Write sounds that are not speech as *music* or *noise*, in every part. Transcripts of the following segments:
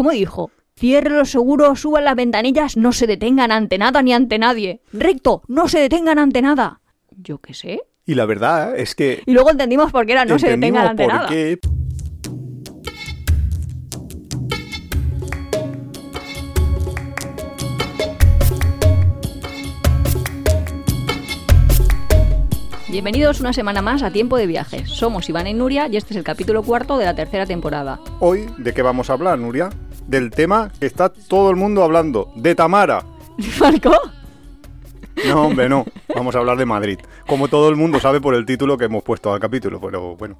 ¿Cómo dijo? Cierre los seguros, suban las ventanillas, no se detengan ante nada ni ante nadie. Recto, no se detengan ante nada. Yo qué sé. Y la verdad es que Y luego entendimos por qué era no se detengan ante por nada. qué Bienvenidos una semana más a Tiempo de Viajes. Somos Iván y Nuria y este es el capítulo cuarto de la tercera temporada. Hoy, ¿de qué vamos a hablar, Nuria? Del tema que está todo el mundo hablando, de Tamara. *laughs* ¿Marco? No, hombre, no. Vamos a hablar de Madrid. Como todo el mundo sabe por el título que hemos puesto al capítulo, pero bueno.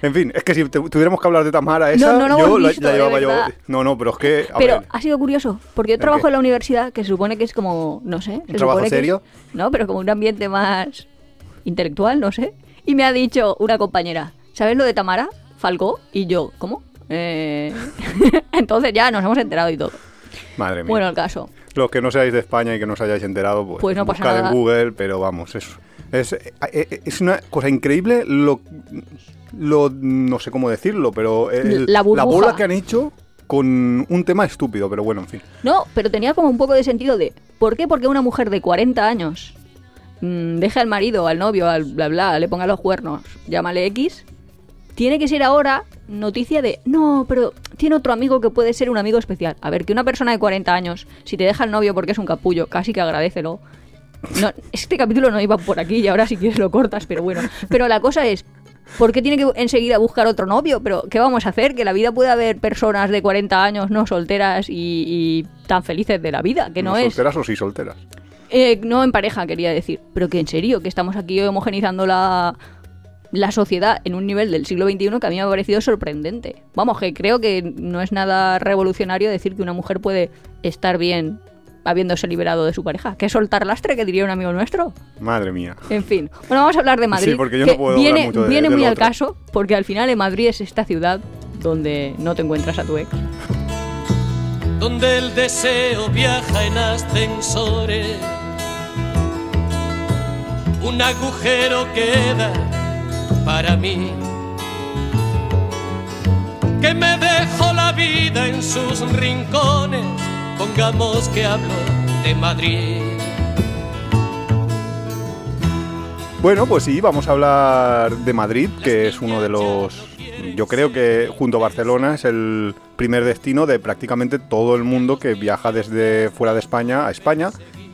En fin, es que si tu- tuviéramos que hablar de Tamara esa, no lo yo hemos la, llevaba yo. No, no, pero es que. A Pero ver, ha sido curioso, porque yo ¿El trabajo en la universidad, que se supone que es como, no sé. se trabajo es- serio? no, pero como un ambiente más intelectual, no sé. Y me ha dicho una compañera, ¿sabes lo de Tamara Falcó? Y yo, ¿cómo? Eh, *laughs* Entonces ya nos hemos enterado y todo. madre mía. Bueno, el caso. Los que no seáis de España y que no os hayáis enterado, pues, Pues no pasa buscad nada. en Google, pero vamos, eso. Es, eh, eh, es una cosa increíble lo, lo. No sé cómo decirlo, pero. el- La burbuja. bola que han hecho con un tema estúpido, pero bueno, en fin. No, pero tenía como un poco de sentido de, ¿por qué? Porque una mujer de 40 años mm, deja al marido, al novio, al bla bla, le ponga los cuernos, llámale X, tiene que ser ahora noticia de, no, pero tiene otro amigo que puede ser un amigo especial. A ver, que una persona de 40 años, si te deja el novio porque es un capullo, casi que agradecelo. No, este capítulo no iba por aquí y ahora si quieres lo cortas, pero bueno. Pero la cosa es, ¿por qué tiene que enseguida buscar otro novio? Pero ¿qué vamos a hacer? Que la vida puede haber personas de 40 años no solteras y, y tan felices de la vida, que no, es... solteras o sí solteras. Eh, no en pareja, quería decir. Pero que en serio, que estamos aquí homogenizando la, la sociedad en un nivel del siglo XXI que a mí me ha parecido sorprendente. Vamos, que creo que no es nada revolucionario decir que una mujer puede estar bien habiéndose liberado de su pareja. ¿Qué soltar lastre, que diría un amigo nuestro? Madre mía. En fin. Bueno, vamos a hablar de Madrid. Sí, porque yo que no puedo hablar viene, mucho de- viene muy al otro. caso, porque al final en Madrid es esta ciudad donde no te encuentras a tu ex. donde el deseo viaja en ascensores. Un agujero queda para mí, que me dejó la vida en sus rincones. Pongamos que hablo de Madrid. Bueno, pues sí, vamos a hablar de Madrid, que es uno de los... Yo creo que junto a Barcelona es el primer destino de prácticamente todo el mundo que viaja desde fuera de España a España,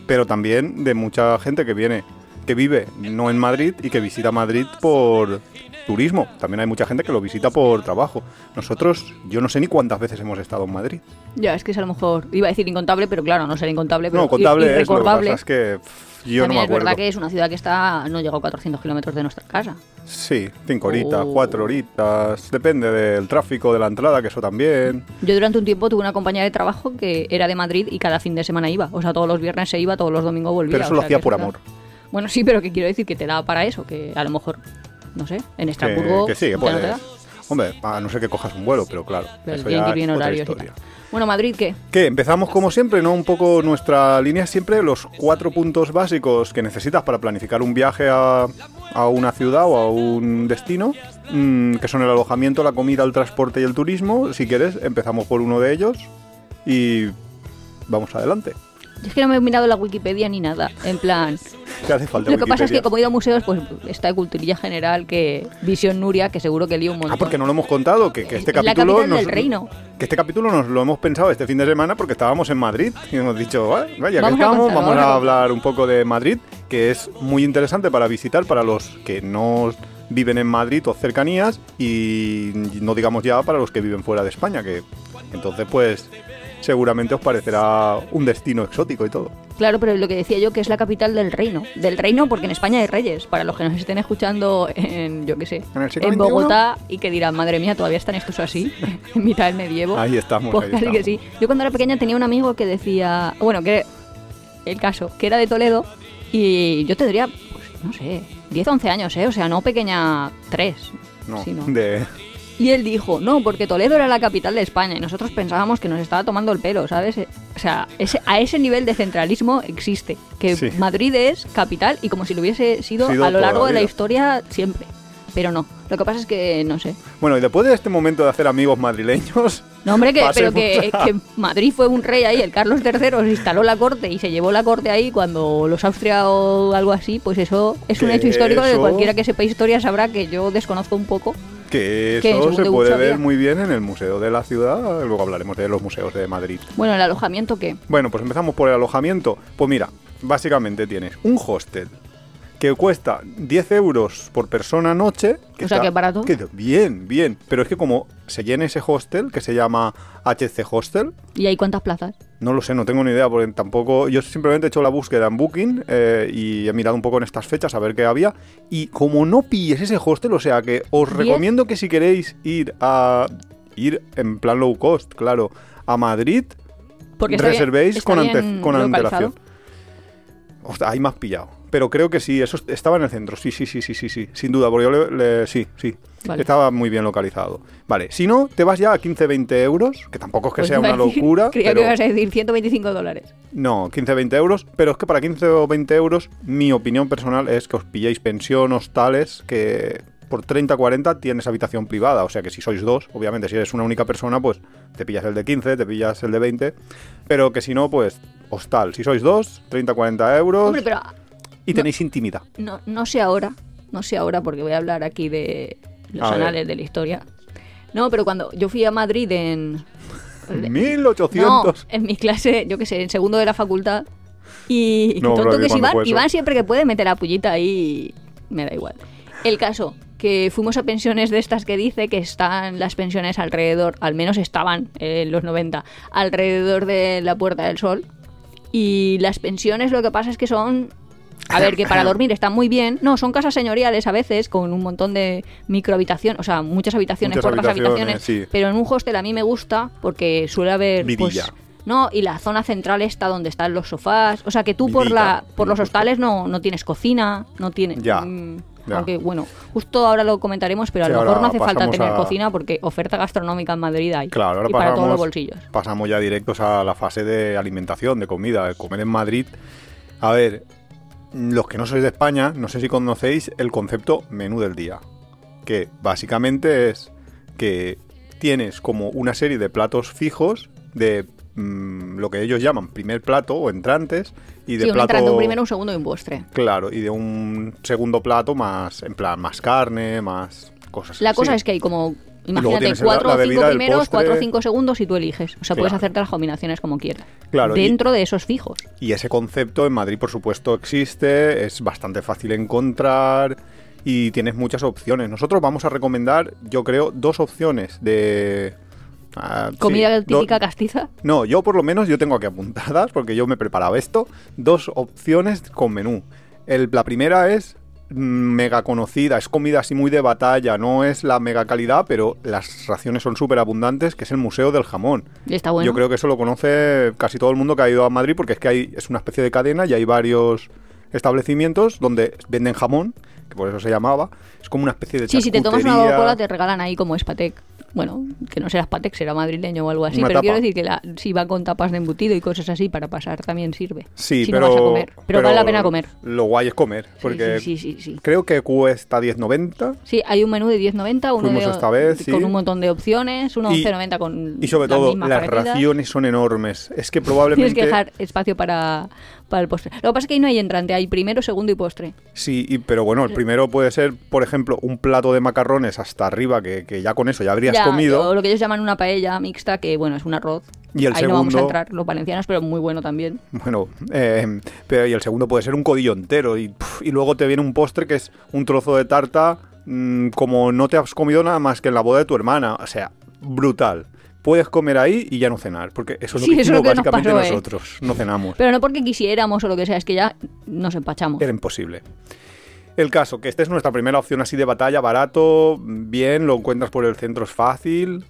pero también de mucha gente que viene, que vive no en Madrid y que visita Madrid por turismo. También hay mucha gente que lo visita por trabajo. Nosotros, yo no sé ni cuántas veces hemos estado en Madrid. Ya, es que es a lo mejor, iba a decir incontable, pero claro, no será incontable, pero No, contable es, lo que pasa es que pff, yo También no me es acuerdo. verdad que es una ciudad que está, no llega a 400 kilómetros de nuestra casa. Sí, cinco horitas, Oh. cuatro horitas, depende del tráfico, de la entrada, que eso también. Yo durante un tiempo tuve una compañera de trabajo que era de Madrid y cada fin de semana iba. O sea, todos los viernes se iba, todos los domingos volvía. Pero eso o lo hacía por era- amor. Bueno, sí, pero que quiero decir que te da para eso, que a lo mejor, no sé, en Que, Estrasburgo que sí, que ya no. Hombre, a no ser que cojas un vuelo, pero claro. Pero eso ya que es otra historia. Bueno, Madrid, ¿qué? ¿Qué? Empezamos como siempre, ¿no? Un poco nuestra línea siempre, los cuatro puntos básicos que necesitas para planificar un viaje a, a una ciudad o a un destino, mm, que son el alojamiento, la comida, el transporte y el turismo. Si quieres, empezamos por uno de ellos y vamos adelante. Yo es que no me he mirado la Wikipedia ni nada. En plan, ¿Qué hace falta? lo que pasa es que como he ido a museos, pues está de culturilla general que Visión Nuria, que seguro que lío un montón. Ah, porque no lo hemos contado, que, que este la capítulo capital nos, del reino. que este capítulo nos lo hemos pensado este fin de semana porque estábamos en Madrid y hemos dicho, "Vale, vaya, que Vamos a estamos, vamos a hablar un poco de Madrid, que es muy interesante para visitar para los que no viven en Madrid o cercanías y no digamos ya para los que viven fuera de España, que entonces pues seguramente os parecerá un destino exótico y todo. Claro, pero lo que decía yo que es la capital del reino. Del reino porque en España hay reyes. Para los que nos estén escuchando en, yo qué sé, ¿En? Bogotá y que dirán, madre mía, todavía están estos así, *laughs* en mitad del medievo. Ahí estamos, Pues ahí casi que sí. Yo cuando era pequeña tenía un amigo que decía, bueno, que el caso, que era de Toledo y yo tendría, pues no sé, 10 11 años, ¿eh? O sea, no pequeña 3. No, sino- de Y él dijo, no, porque Toledo era la capital de España y nosotros pensábamos que nos estaba tomando el pelo, ¿sabes? Eh, O sea, ese, a ese nivel de centralismo existe, que Sí. Madrid es capital y como si lo hubiese sido, Sido a lo largo la de la historia siempre. Pero no. Lo que pasa es que, no sé. Bueno, y después de este momento de hacer amigos madrileños... No, hombre, que, pero que, a- que Madrid fue un rey ahí, el Carlos III se instaló la corte y se llevó la corte ahí cuando los Austria o algo así, pues eso es un Que hecho histórico que eso- cualquiera que sepa historia sabrá que yo desconozco un poco. Que ¿Qué? eso ¿Según se de puede ver muy bien en el Museo de la Ciudad. Luego hablaremos de los museos de Madrid. Bueno, el alojamiento que... Bueno, pues empezamos por el alojamiento. Pues mira, básicamente tienes un hostel que cuesta 10 euros por persona noche. O sea, que es barato. que bien, bien. Pero es que como se llena ese hostel, que se llama HC Hostel, ¿Y hay cuántas plazas? no lo sé, no tengo ni idea, porque tampoco. Yo simplemente he hecho la búsqueda en Booking eh, y he mirado un poco en estas fechas a ver qué había. Y como no pilles ese hostel, o sea que os ¿Diez? recomiendo que si queréis ir a. ir en plan low cost, claro, a Madrid, Porque está bien- reservéis está con, ante- bien con antelación. Ostras, ahí me has pillado. Pero creo que sí, eso est- estaba en el centro. Sí, sí, sí, sí, sí, sí. Sin duda, porque yo le, le- sí, sí. Vale. Estaba muy bien localizado. Vale, si no, te vas ya a 15-20 euros, que tampoco es que Pues sea una decir- locura. Creía pero... que ibas a decir 125 dólares. No, 15-20 euros, pero es que para 15 o 20 euros, mi opinión personal es que os pilléis pensión, hostales, que por 30-40 tienes habitación privada, o sea que si sois dos, obviamente si eres una única persona, pues te pillas el de 15, te pillas el de 20, pero que si no, pues hostal, si sois dos, 30-40 euros Hombre, pero y no- tenéis intimidad. no, no sé ahora, no sé ahora porque voy a hablar aquí de los A ver. anales de la historia. No, pero cuando yo fui a Madrid en... No, 1800. en mi clase, yo qué sé, en segundo de la facultad. Y, No, tonto ¿y que es Iván? Iván siempre que puede meter la pullita ahí, me da igual. El caso, que fuimos a pensiones de estas que dice que están las pensiones alrededor, al menos estaban en los 90, alrededor de la Puerta del Sol. Y las pensiones lo que pasa es que son... A ver, que para dormir están muy bien. No, son casas señoriales a veces, con un montón de microhabitación, o sea, muchas habitaciones, Muchas pocas habitaciones, habitaciones. sí. Pero en un hostel a mí me gusta porque suele haber... pues, Vidilla. no, y la zona central está donde están los sofás. O sea que tú por la por los hostales no, no tienes cocina, no tienes. Ya, mm, ya. Aunque bueno, justo ahora lo comentaremos, pero a Sí, lo mejor no hace falta tener a- cocina porque oferta gastronómica en Madrid hay. Claro, ahora y para pasamos, todos los bolsillos. pasamos ya directos a la fase de alimentación, de comida, de comer en Madrid. A ver, los que no sois de España, no sé si conocéis el concepto menú del día, que básicamente es que tienes como una serie de platos fijos de mm, lo que ellos llaman primer plato o entrantes y de Sí, un plato entrante, un primero, un segundo y un postre. claro y de un segundo plato más en plan más carne, más cosas. La cosa es que hay como, imagínate, la- cuatro la o cinco primeros, cuatro o cinco segundos y tú eliges. O sea, puedes hacerte las combinaciones como quieras. Claro, y- Dentro de esos fijos. Y ese concepto en Madrid, por supuesto, existe, es bastante fácil encontrar y tienes muchas opciones. Nosotros vamos a recomendar, yo creo, dos opciones de... ah, Comida do- típica castiza. No, yo por lo menos yo tengo aquí apuntadas, porque yo me he preparado esto, dos opciones con menú. El- la primera es mega conocida, es comida así muy de batalla, no es la mega calidad, pero las raciones son súper abundantes, que es el Museo del Jamón. Y está bueno. Yo creo que eso lo conoce casi todo el mundo que ha ido a Madrid porque es que hay, es una especie de cadena y hay varios establecimientos donde venden jamón, que por eso se llamaba. Es como una especie de Sí, si te tomas una. Coca-Cola te regalan ahí como Spatec. Bueno, que no será Spatec, será madrileño o algo así. Una pero tapa. quiero decir que la, si va con tapas de embutido y cosas así para pasar también sirve. Sí, si pero, no vas a comer. Pero, vale la pena comer. Lo guay es comer, porque sí, sí, sí, creo que cuesta 10.90 Sí, hay un menú de 10.90, uno Fuimos de, esta vez, con un montón de opciones, uno Y- 11.90 con y sobre todo las raciones son enormes. Es que *laughs* Tienes probablemente... que dejar espacio para, para el postre. Lo que pasa es que ahí no hay entrante, hay primero, segundo y postre. Sí, y- pero bueno, el primero puede ser, por ejemplo, un plato de macarrones hasta arriba, que, que ya con eso ya habrías Ya, comido. o lo que ellos llaman una paella mixta, que bueno, es un arroz. Y el ahí no vamos a segundo- entrar los valencianos, pero muy bueno también. Bueno, eh, pero y el segundo puede ser un codillo entero. Y, y luego te viene un postre que es un trozo de tarta mm, como no te has comido nada más que en la boda de tu hermana. O sea, brutal. Puedes comer ahí y ya no cenar. Porque eso es lo Sí, que eso es lo hicimos que básicamente pasó, ¿eh? nosotros. No cenamos. Pero no porque quisiéramos o lo que sea, es que ya nos empachamos. Era imposible. El caso, que esta es nuestra primera opción así de batalla, barato, bien, lo encuentras por el centro, es fácil.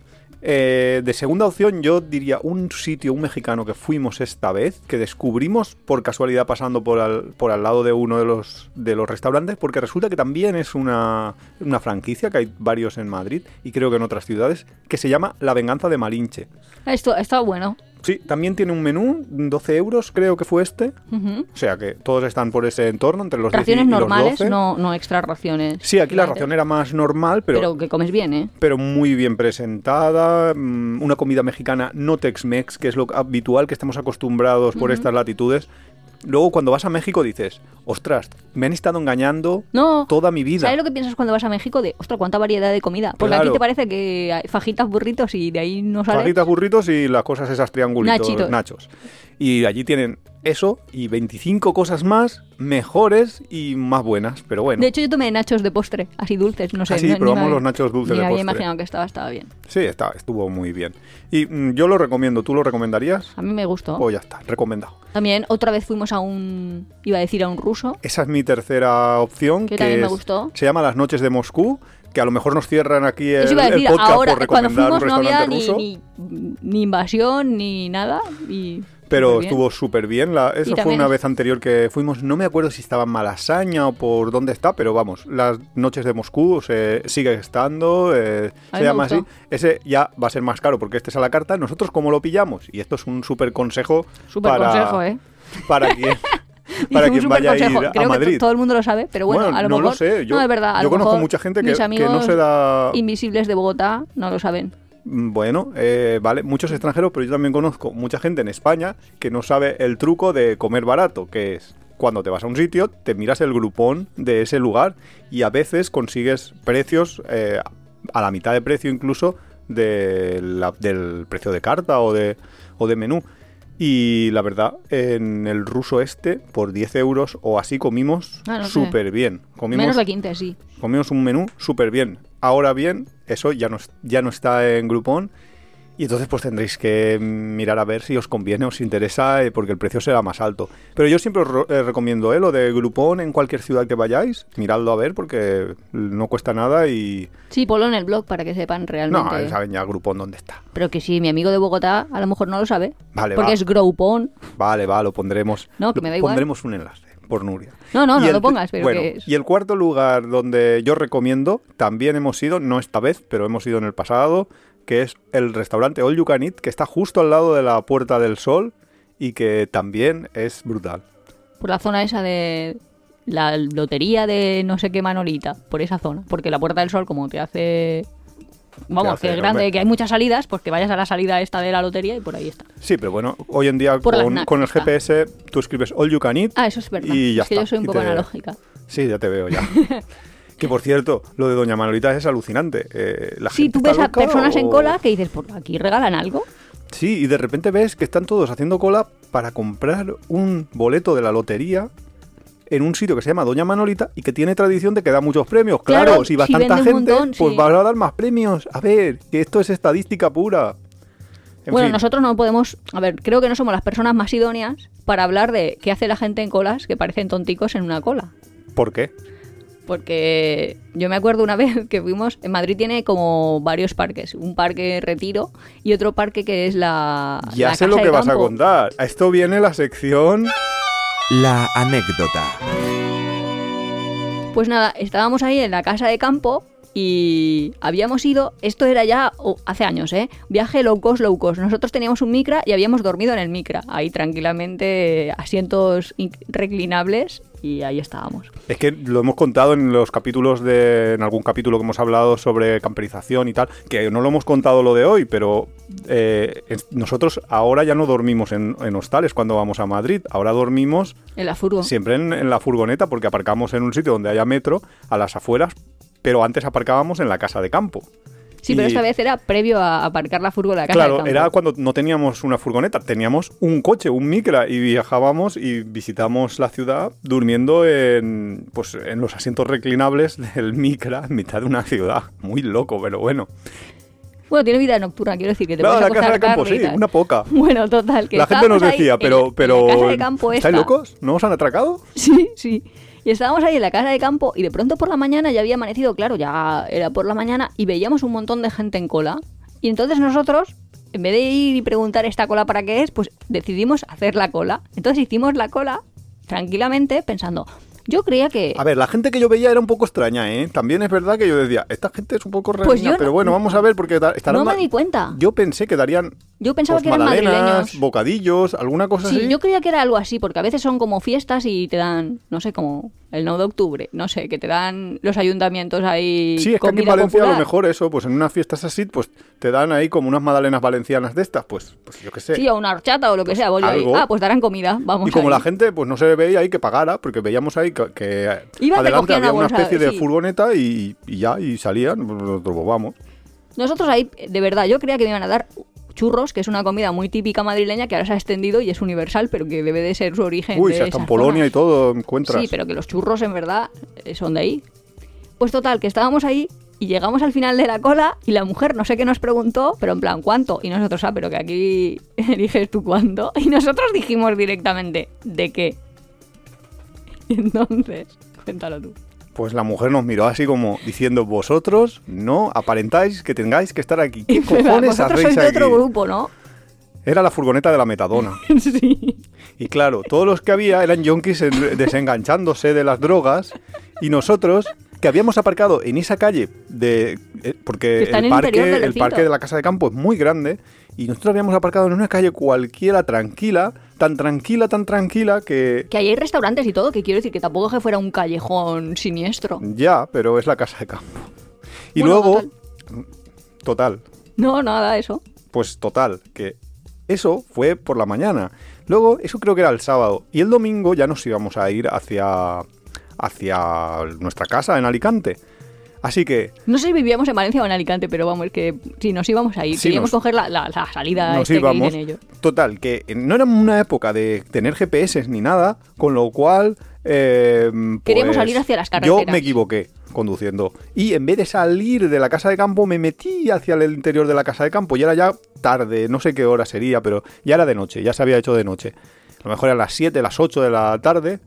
Eh, de segunda opción, yo diría un sitio, un mexicano que fuimos esta vez, que descubrimos por casualidad pasando por al, por al lado de uno de los, de los restaurantes, porque resulta que también es una, una franquicia, que hay varios en Madrid y creo que en otras ciudades, que se llama La Venganza de Malinche. Esto está bueno. Sí, también tiene un menú, 12 euros creo que fue este. O sea que todos están por ese entorno, entre los 10 y- Raciones los normales, 12. no, no extra raciones. Sí, aquí la ración era más normal, pero, Pero pero, que comes bien, ¿eh? muy bien presentada. mm, Una comida mexicana no Tex-Mex, que es lo habitual que estamos acostumbrados por estas latitudes. Luego, cuando vas a México, dices, ostras, me han estado engañando No. toda mi vida. ¿Sabes lo que piensas cuando vas a México? De, ostras, cuánta variedad de comida. Porque Claro. aquí te parece que hay fajitas, burritos y de ahí no sale. Fajitas, burritos y las cosas esas triangulitos, Nachitos. nachos. Y allí tienen eso y 25 cosas más mejores y más buenas, pero bueno. De hecho, yo tomé nachos de postre, así dulces, no sé. Ah, sí, no- probamos los nachos dulces ni de me había postre. imaginado que estaba, estaba bien. Sí, está, estuvo muy bien. Y mm, yo lo recomiendo, ¿tú lo recomendarías? A mí me gustó. Pues ya está, recomendado. También otra vez fuimos a un, iba a decir a un ruso. Esa es mi tercera opción. Que también me gustó. Se llama Las Noches de Moscú, que a lo mejor nos cierran aquí el, a el decir, podcast ahora, por cuando recomendar fuimos un no había restaurante ni, ruso. ni, ni invasión ni nada. Y Pero estuvo súper bien. La, eso fue una vez anterior que fuimos. No me acuerdo si estaba en Malasaña o por dónde está, pero vamos, las noches de Moscú se, sigue estando. eh, A se llama así. Ese ya va a ser más caro porque este es a la carta. Nosotros, ¿cómo lo pillamos? Y esto es un súper consejo. Súper para, consejo, ¿eh? Para quien, *laughs* para quien vaya a ir a Creo que Madrid. to- todo el mundo lo sabe, pero bueno, a lo no mejor. lo sé. Yo, no, es verdad. a yo lo conozco mejor mucha gente que, mis que no se da. invisibles de Bogotá no lo saben. Mm, Bueno, eh, vale, muchos extranjeros, pero yo también conozco mucha gente en España que no sabe el truco de comer barato, que es cuando te vas a un sitio, te miras el grupón de ese lugar y a veces consigues precios eh, a la mitad de precio incluso de la- del precio de carta o de, o de menú. Y la verdad, en el ruso este, por 10 euros o así comimos Ah, no súper bien. Comimos Menos de 15, sí. Comimos un menú súper bien. Ahora bien, eso ya no, ya no está en Groupon. Y entonces pues tendréis que mirar a ver si os conviene, os interesa, eh, porque el precio será más alto. Pero yo siempre os eh, recomiendo eh, lo de Groupon en cualquier ciudad que vayáis. Miradlo a ver porque no cuesta nada y... Sí, ponlo en el blog para que sepan realmente. No, saben ya Groupon dónde está. Pero que si mi amigo de Bogotá a lo mejor no lo sabe. Vale, porque va. es Groupon. Vale, va, lo pondremos. No, que me da igual. Pondremos un enlace por Nuria. No, no, Y no el lo pongas, pero bueno, que es. Y el cuarto lugar donde yo recomiendo, también hemos ido, no esta vez, pero hemos ido en el pasado, que es el restaurante All You Can Eat, que está justo al lado de la Puerta del Sol y que también es brutal. Por la zona esa de la lotería de no sé qué Manolita. Por esa zona. Porque la Puerta del Sol, como te hace. Vamos, que es grande, hombre. que hay muchas salidas, pues que vayas a la salida esta de la lotería y por ahí está. Sí, pero bueno, hoy en día Por con, el. GPS tú escribes All You Can Eat Ah, eso es verdad. y ya es que yo soy un poco te- analógica. Sí, ya te veo ya. *laughs* que por cierto, lo de Doña Manolita es alucinante. Eh, la Sí, gente tú ves a personas en cola que dices, ¿por aquí regalan algo? Sí, y de repente ves que están todos haciendo cola para comprar un boleto de la lotería en un sitio que se llama Doña Manolita y que tiene tradición de que da muchos premios. Claro, Claro, si un gente, montón, pues sí. vas a dar más premios. A ver, que esto es estadística pura. En bueno, fin, nosotros no podemos, a ver, creo que no somos las personas más idóneas para hablar de qué hace la gente en colas que parecen tonticos en una cola. ¿Por qué? Porque yo me acuerdo una *laughs* vez que fuimos, en Madrid tiene como varios parques, un parque retiro y otro parque que es la... Ya la sé lo que vas a contar. A esto viene la sección... La anécdota. Pues nada, estábamos ahí en la casa de campo y habíamos ido, esto era ya hace años, ¿eh? Viaje low cost, low cost. Nosotros teníamos un micra y habíamos dormido en el micra, ahí tranquilamente, asientos in- reclinables y ahí estábamos. Es que lo hemos contado en los capítulos de. en algún capítulo que hemos hablado sobre camperización y tal. Que no lo hemos contado lo de hoy, pero eh, nosotros ahora ya no dormimos en, en hostales cuando vamos a Madrid. Ahora dormimos En la furgo. siempre en, en la furgoneta porque aparcamos en un sitio donde haya metro, a las afueras. Pero antes aparcábamos en la casa de campo. Sí, pero esta vez era previo a aparcar la furgo en la casa de Claro, era cuando no teníamos una furgoneta, teníamos un coche, un micra, y viajábamos y visitamos la ciudad durmiendo en, pues, en los asientos reclinables del micra en mitad de una ciudad. Muy loco, pero bueno. Bueno, tiene vida nocturna, quiero decir que te Claro, puedes la casa de campo, sí, una poca. *laughs* Bueno, total, que La gente nos decía, pero, pero en la casa de campo ¿estáis esta. locos? ¿No os han atracado? *laughs* Sí, sí. Y estábamos ahí en la casa de campo y de pronto por la mañana ya había amanecido, claro, ya era por la mañana y veíamos un montón de gente en cola. Y entonces nosotros, en vez de ir y preguntar esta cola para qué es, pues decidimos hacer la cola. Entonces hicimos la cola tranquilamente pensando, Yo creía que... A ver, la gente que yo veía era un poco extraña, ¿eh? También es verdad que yo decía, esta gente es un poco rara, Pues no- pero bueno, vamos a ver porque estarán No me di cuenta. Yo pensé que darían Yo pensaba pues, que eran madrileños. bocadillos, alguna cosa Sí, así. yo creía que era algo así, porque a veces son como fiestas y te dan, no sé, como el 9 de octubre, no sé, que te dan los ayuntamientos ahí Sí, es que aquí en Valencia a lo mejor eso, pues en unas fiestas así, pues te dan ahí como unas magdalenas valencianas de estas, pues, pues yo qué sé. Sí, o una horchata o lo que sea. voy ahí. algo. Ah, pues darán comida, vamos y como ahí. la gente pues no se veía ahí que pagara, porque veíamos ahí que, que adelante había una bolsa, especie de sí. furgoneta y, y ya, y salían, pues, nosotros pues, vamos. Nosotros ahí, de verdad, yo creía que me iban a dar churros, que es una comida muy típica madrileña que ahora se ha extendido y es universal, pero que debe de ser su origen Uy, de si hasta en Polonia y todo encuentras. Sí, pero que los churros en verdad eh, son de ahí. Pues total, que estábamos ahí y llegamos al final de la cola y la mujer no sé qué nos preguntó, pero en plan, ¿cuánto? Y nosotros, ah, pero que aquí *laughs* eliges tú cuánto. Y nosotros dijimos directamente, ¿de qué? *laughs* Y entonces, cuéntalo tú. Pues la mujer nos miró así como diciendo, vosotros no aparentáis que tengáis que estar aquí. ¿Qué cojones hacéis sois de aquí? otro grupo, ¿no? Era la furgoneta de la metadona. *laughs* sí. Y claro, todos los que había eran yonkis en- desenganchándose de las drogas y nosotros que habíamos aparcado en esa calle de eh, porque el parque de la casa de campo es muy grande y nosotros habíamos aparcado en una calle cualquiera tranquila, tan tranquila, tan tranquila que Que ahí hay restaurantes y todo, que quiero decir que tampoco que fuera un callejón siniestro. ya, pero es la casa de campo. Y Bueno, luego total. total, No, nada, eso. pues total, que eso fue por la mañana. Luego, eso creo que era el sábado. Y el domingo ya nos íbamos a ir hacia, hacia nuestra casa en Alicante. Así que No sé si vivíamos en Valencia o en Alicante, pero vamos, que si nos íbamos a ir, Sí, queríamos nos- coger la, la- la salida nos este que íbamos. dicen ellos. Total, que no era una época de tener GPS ni nada, con lo cual... eh, Queríamos pues, salir hacia las Yo carreteras. me equivoqué conduciendo. Y en vez de salir de la casa de campo, me metí hacia el interior de la casa de campo. Y era ya tarde, no sé qué hora sería, pero ya era de noche, ya se había hecho de noche. A lo mejor eran las 7, las 8 de la tarde.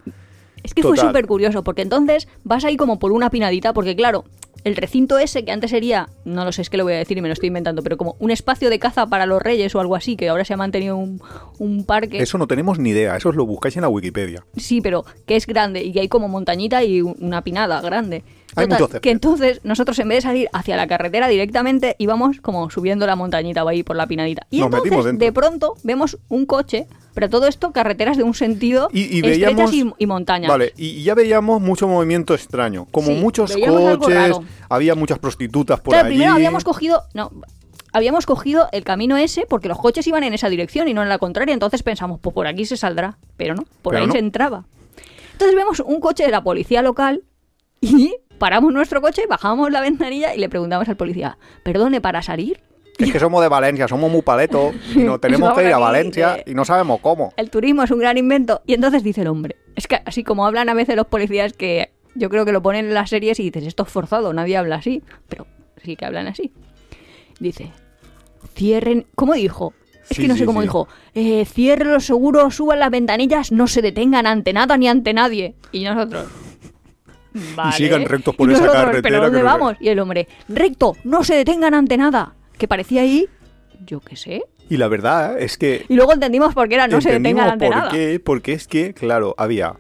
Es que fue súper curioso, porque entonces vas ahí como por una pinadita, porque claro, el recinto ese que antes sería, no lo sé, es que lo voy a decir y me lo estoy inventando, pero como un espacio de caza para los reyes o algo así, que ahora se ha mantenido un, un parque. Eso no tenemos ni idea, eso os lo buscáis en la Wikipedia. Sí, pero que es grande y que hay como montañita y un- una pinada grande. Hay Total, mucho que entonces nosotros en vez de salir hacia la carretera directamente íbamos como subiendo la montañita o ahí por la pinadita. Y Nos entonces de pronto vemos un coche, pero todo esto carreteras de un sentido Y, y estrechas veíamos... y, y montañas. Vale, y ya veíamos mucho movimiento extraño. Como Sí, muchos coches, había muchas prostitutas por Claro, allí. primero habíamos cogido. No. Habíamos cogido el camino ese porque los coches iban en esa dirección y no en la contraria. Entonces pensamos, pues por aquí se saldrá. Pero no, por Pero ahí no. se entraba. Entonces vemos un coche de la policía local y paramos nuestro coche, bajamos la ventanilla y le preguntamos al policía, perdone, ¿para salir? Es que somos de Valencia, somos muy paletos y nos *laughs* tenemos que ir a Valencia de- y no sabemos cómo. El turismo es un gran invento. Y entonces dice el hombre, es que así como hablan a veces los policías que yo creo que lo ponen en las series y dices, esto es forzado, nadie habla así. Pero sí que hablan así. Dice, cierren... ¿Cómo dijo? Es Sí, que no sí, sé cómo sí. dijo. Eh, cierren los seguros, suban las ventanillas, no se detengan ante nada ni ante nadie. Y nosotros... Vale. sigan rectos por Y esa nosotros, carretera ¿Pero dónde que no sé". vamos? Y el hombre, recto, no se detengan ante nada. Que parecía ahí, yo qué sé. Y la verdad es que Y luego entendimos por qué era no se detengan ante por nada. qué, porque es que, claro, había...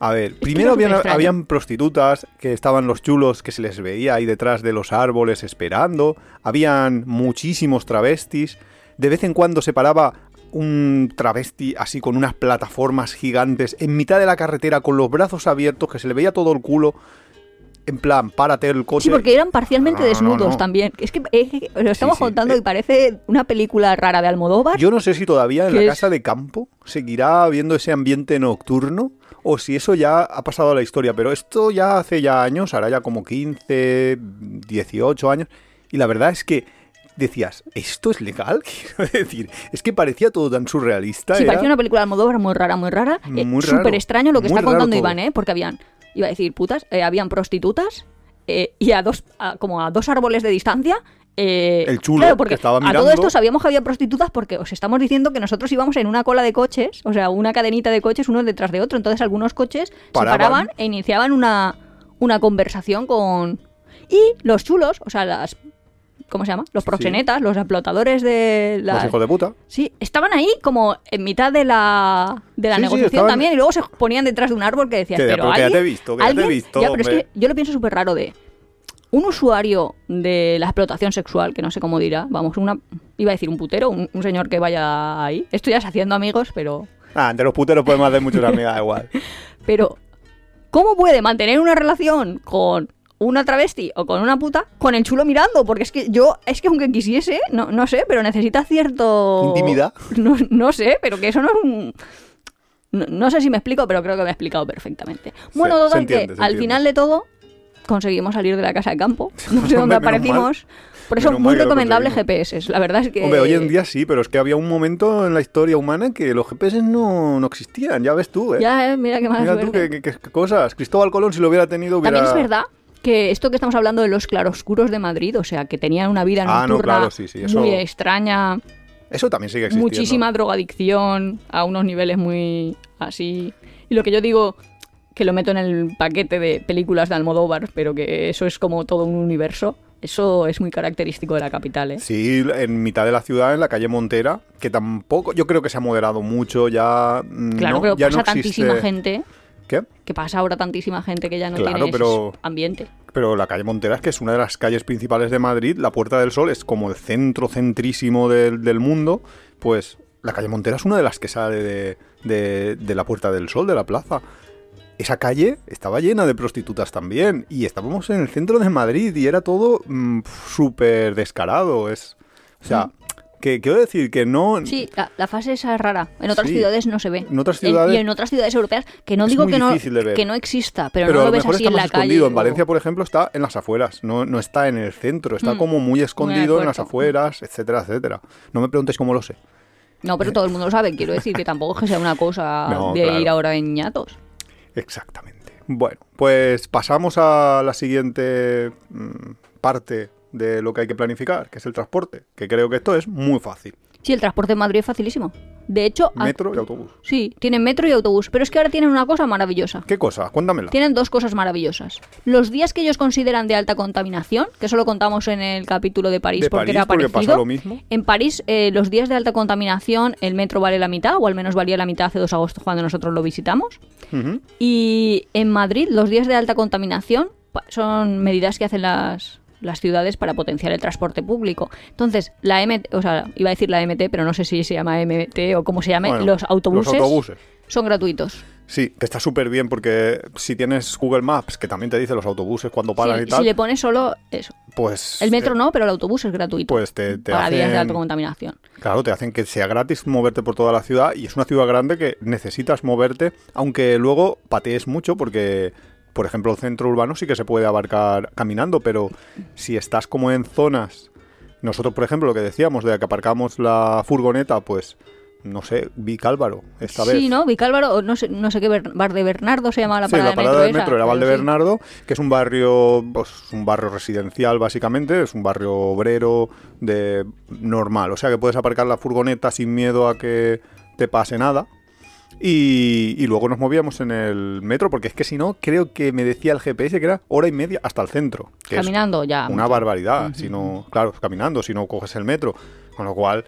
A ver, primero habían, habían prostitutas que estaban los chulos que se les veía ahí detrás de los árboles esperando. Habían muchísimos travestis. De vez en cuando se paraba un travesti así con unas plataformas gigantes en mitad de la carretera con los brazos abiertos que se le veía todo el culo. En plan, párate el coche. Sí, porque eran parcialmente No, no, no, desnudos no. también. Es que, lo estamos sí. contando Eh, y parece una película rara de Almodóvar. Yo no sé si todavía en la casa de campo seguirá habiendo ese ambiente nocturno o si eso ya ha pasado a la historia, pero esto ya hace ya años, ahora ya como 15, 18 años, y la verdad es que decías, ¿esto es legal? *laughs* Quiero decir, es que parecía todo tan surrealista. sí, era- parecía una película de Almodóvar muy rara, muy rara. Eh, Súper extraño lo que está contando todo. Iván, ¿eh? Porque habían, iba a decir putas, eh, habían prostitutas eh, y a dos, a- como a dos árboles de distancia. eh, El chulo claro, porque que estaba A todo esto sabíamos que había prostitutas porque os estamos diciendo que nosotros íbamos en una cola de coches, o sea, una cadenita de coches uno detrás de otro. Entonces algunos coches Paraban. se paraban e iniciaban una, una conversación con... Y los chulos, o sea, las ¿cómo se llama? Los proxenetas, los explotadores de la... Los hijos de puta. Sí, estaban ahí como en mitad de la, de la Sí, sí, negociación estaban- también y luego se ponían detrás de un árbol que decías, pero pero alguien- visto, alguien- visto, Ya, pero es que yo lo pienso súper raro de un usuario de la explotación sexual, que no sé cómo dirá, vamos, una iba a decir un putero, un, un señor que vaya ahí. Esto ya es haciendo amigos, pero Ah, entre los puteros podemos hacer muchos amigas, igual. *laughs* pero ¿cómo puede mantener una relación con una travesti o con una puta con el chulo mirando? Porque es que yo, es que aunque quisiese, no, no sé, pero necesita cierto... ¿Intimidad? *laughs* No, no sé, pero que eso no es un... No, no sé si me explico, pero creo que me he explicado perfectamente. Bueno, Se- total entiende, que al entiende. final de todo conseguimos salir de la casa de campo. *laughs* No sé dónde aparecimos. Por eso muy recomendable. GPS. La verdad es que... Hombre, hoy en día sí, pero es que había un momento en la historia humana que los GPS no, no existían, ya ves tú, ¿eh? Ya, eh, mira qué mala Mira tú suerte. qué, qué- qué cosas. Cristóbal Colón, si lo hubiera tenido, hubiera... También es verdad que esto que estamos hablando de los claroscuros de Madrid, o sea, que tenían una vida Ah, no, nocturna claro, sí, sí, eso- muy extraña, Eso también sigue existiendo. muchísima drogadicción a unos niveles muy así. Y lo que yo digo, que lo meto en el paquete de películas de Almodóvar, pero que eso es como todo un universo, eso es muy característico de la capital, ¿eh? Sí, en mitad de la ciudad, en la calle Montera, que tampoco, yo creo que se ha moderado mucho, ya mm, Claro, no, pero ya pasa no existe... tantísima gente, ¿Qué? que pasa ahora tantísima gente que ya no Claro, tiene pero- ese ambiente. Pero la calle Montera es que es una de las calles principales de Madrid, la Puerta del Sol es como el centro centrísimo del, del mundo, pues la calle Montera es una de las que sale de, de- de la Puerta del Sol, de la plaza. Esa calle estaba llena de prostitutas también y estábamos en el centro de Madrid y era todo mm, súper descarado. Es, o sea, que quiero decir que no... Sí, la, la fase esa es rara. En otras Sí. ciudades no se ve. En otras ciudades- y en otras ciudades europeas, que no digo que no, que no exista, pero, Pero no lo ves así en la calle. escondido. En o- Valencia, por ejemplo, está en las afueras, no, no está en el centro, está Mm. como muy escondido en las afueras, etcétera, etcétera. No me preguntes cómo lo sé. No, pero todo el mundo lo sabe. Quiero decir que tampoco es que sea una cosa *laughs* No, de claro. ir ahora en ñatos. Exactamente. Bueno, pues pasamos a la siguiente mm, parte de lo que hay que planificar, que es el transporte, que creo que esto es muy fácil. Sí, el transporte en Madrid es facilísimo. De hecho, Metro y autobús. sí, tienen metro y autobús. Pero es que ahora tienen una cosa maravillosa. ¿Qué cosa? Cuéntamela. Tienen dos cosas maravillosas. Los días que ellos consideran de alta contaminación, que eso lo contamos en el capítulo de París De porque París, era porque parecido. pasa lo mismo. En París, eh, los días de alta contaminación, el metro vale la mitad, o al menos valía la mitad hace dos agostos cuando nosotros lo visitamos. Y en Madrid, los días de alta contaminación son medidas que hacen las, las ciudades para potenciar el transporte público. Entonces, la MT, o sea, iba a decir la MT, pero no sé si se llama MT o cómo se llame, Bueno, los autobuses, Los autobuses. son gratuitos. Sí, que está súper bien porque si tienes Google Maps, que también te dice los autobuses cuando paran y tal, si le pones solo eso. pues... El metro eh, no, pero el autobús es gratuito. Pues te, te para días de hacen- alta contaminación. Claro, te hacen que sea gratis moverte por toda la ciudad y es una ciudad grande que necesitas moverte, aunque luego patees mucho porque, por ejemplo, el centro urbano sí que se puede abarcar caminando, pero si estás como en zonas, nosotros, por ejemplo, lo que decíamos de que aparcamos la furgoneta, pues, no sé, Vicálvaro, esta vez. Sí, ¿no? Vicálvaro, o no sé, no sé qué, Bar de Bernardo se llamaba la Sí, parada, la parada de del metro, esa, era pero sí. Valdebernardo, que es un barrio, pues, un barrio residencial básicamente, es un barrio obrero de normal, o sea que puedes aparcar la furgoneta sin miedo a que te pase nada. Y, y luego nos movíamos en el metro, porque es que si no, creo que me decía el GPS que era hora y media hasta el centro. Que es Caminando ya. una barbaridad, si no, claro, caminando, si no coges el metro. Con lo cual,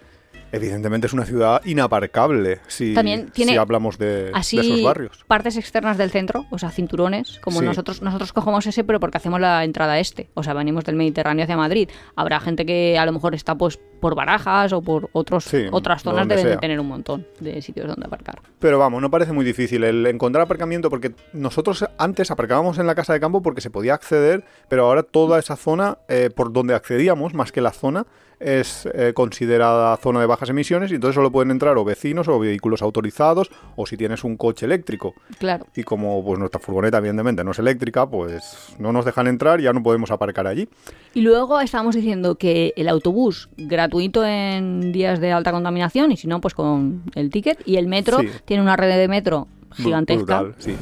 evidentemente es una ciudad inaparcable si, También tiene si hablamos de, de Así, esos barrios. partes externas del centro, o sea, cinturones, como Sí. nosotros nosotros cogemos ese, pero porque hacemos la entrada este, o sea, venimos del Mediterráneo hacia Madrid. Habrá gente que a lo mejor está pues por Barajas o por otros Sí, otras zonas deben de tener un montón de sitios donde aparcar. Pero vamos, no parece muy difícil el encontrar aparcamiento porque nosotros antes aparcábamos en la casa de campo porque se podía acceder, pero ahora toda esa zona eh, por donde accedíamos, más que la zona, es eh, considerada zona de bajas emisiones y entonces solo pueden entrar o vecinos o vehículos autorizados o si tienes un coche eléctrico. Claro. Y como pues nuestra furgoneta evidentemente no es eléctrica, pues no nos dejan entrar y ya no podemos aparcar allí. Y luego estábamos diciendo que el autobús gratuito en días de alta contaminación y si no, pues con el ticket. Y el metro Sí. tiene una red de metro gigantesca. Brutal, sí.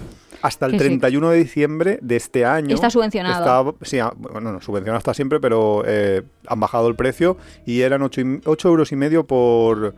Hasta el Que sí. 31 de diciembre de este año. Está subvencionado. está- sí, ah, bueno, no, subvencionado está siempre, pero eh, han bajado el precio y eran 8, euros y medio por,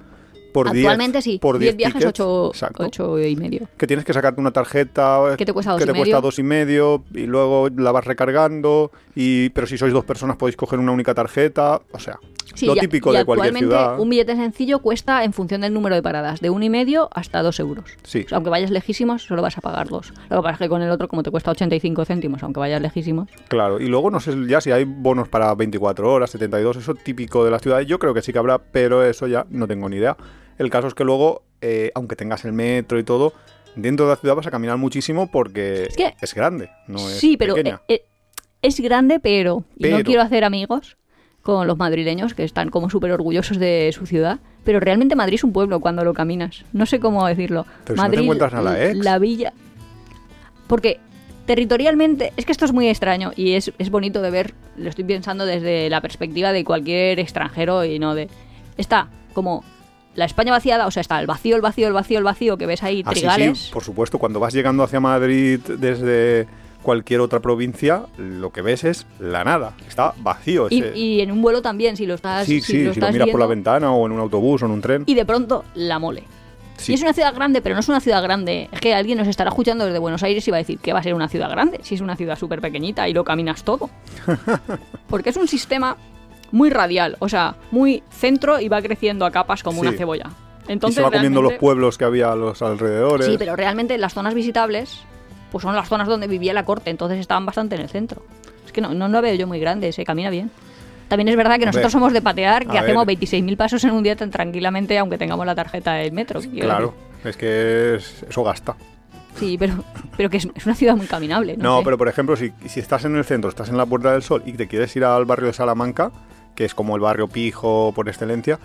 por 10 Actualmente sí. por 10 10 viajes, tickets, 8, exacto. y medio. que tienes que sacarte una tarjeta Que te cuesta dos que y te cuesta medio. dos y medio y luego la vas recargando y pero si sois dos personas podéis coger una única tarjeta o sea Sí, lo típico y de cualquier ciudad un billete sencillo cuesta en función del número de paradas, de un y medio hasta dos euros. Sí. O sea, aunque vayas lejísimos, solo vas a pagar dos. Lo que pasa es que con el otro, como te cuesta 85 céntimos, aunque vayas lejísimos. claro y luego no sé ya si hay bonos para 24 horas 72 eso típico de las ciudades yo creo que sí que habrá pero eso ya no tengo ni idea el caso es que luego eh, aunque tengas el metro y todo dentro de la ciudad vas a caminar muchísimo porque Es que- grande no es sí, pero pequeña. eh, eh, es grande, pero, y no Pero. quiero hacer amigos con los madrileños que están como súper orgullosos de su ciudad. Pero realmente Madrid es un pueblo cuando lo caminas. No sé cómo decirlo. Pero si no te Madrid, encuentras a la ex. la villa. Porque territorialmente, es que esto es muy extraño y es, es bonito de ver, lo estoy pensando desde la perspectiva de cualquier extranjero y no de... Está como la España vaciada, o sea, está el vacío, el vacío, el vacío, el vacío, que ves ahí Ah, sí, trigales. sí, por supuesto, cuando vas llegando hacia Madrid desde cualquier otra provincia, lo que ves es la nada, está vacío. Y, ese- y en un vuelo también, si lo estás, sí, si sí, lo si lo miras por la ventana o en un autobús o en un tren. Y de pronto la mole. Sí. Y es una ciudad grande, pero no es una ciudad grande. Es que alguien nos estará escuchando desde Buenos Aires y va a decir que va a ser una ciudad grande, si es una ciudad súper pequeñita y lo caminas todo. *laughs* Porque es un sistema muy radial, o sea, muy centro y va creciendo a capas como Sí. una cebolla. y Entonces, se va comiendo los pueblos que había a los alrededores. Sí, pero realmente las zonas visitables pues son las zonas donde vivía la corte, entonces estaban bastante en el centro. Es que no, no lo veo yo muy grande, se camina bien. También es verdad que nosotros somos de patear, que hacemos ver. 26.000 pasos en un día tan tranquilamente, aunque tengamos la tarjeta del metro. Claro, decir. es que es- eso gasta. Sí, pero, pero que es, es una ciudad muy caminable. No, No, sé. pero por ejemplo, si, si estás en el centro, estás en la Puerta del Sol y te quieres ir al barrio de Salamanca, que es como el barrio pijo por excelencia,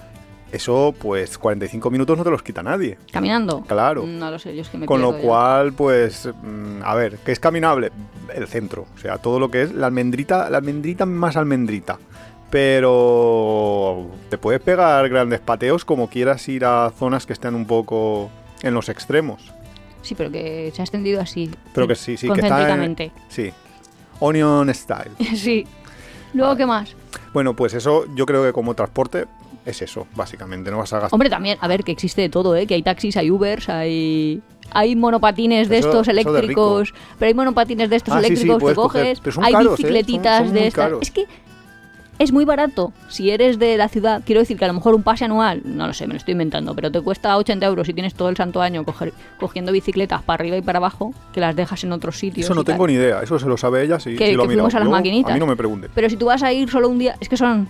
eso pues 45 minutos no te los quita nadie. ¿Caminando? Claro. No lo sé, yo es que me Con lo ya. cual, pues, mm, a ver, ¿qué es caminable? El centro, o sea, todo lo que es la almendrita, la almendrita más almendrita. Pero te puedes pegar grandes pateos como quieras ir a zonas que estén un poco en los extremos. Sí, pero que se ha extendido así. Pero que sí, sí, que está en. Sí. Onion style. *laughs* sí. Luego, ¿qué más? Bueno, pues eso yo creo que como transporte es eso, básicamente. No vas a gastar. Hombre, también, a ver, que existe de todo, ¿eh? Que hay taxis, hay Ubers, hay... Hay monopatines de Eso- estos de eléctricos, pero hay monopatines de estos Ah, sí, sí, eléctricos que coger, coges, hay caros, ¿eh? bicicletitas Son- son de estas. Es que es muy barato. Si eres de la ciudad, quiero decir que a lo mejor un pase anual, no lo sé, me lo estoy inventando, pero te cuesta 80 euros y tienes todo el santo año coger- cogiendo bicicletas para arriba y para abajo, que las dejas en otros sitios. Eso no tal. tengo ni idea. Eso se lo sabe ella si, Que- si lo que ha mirado. fuimos a las Yo- maquinitas. A mí no me pregunte. Pero si tú vas a ir solo un día, es que son,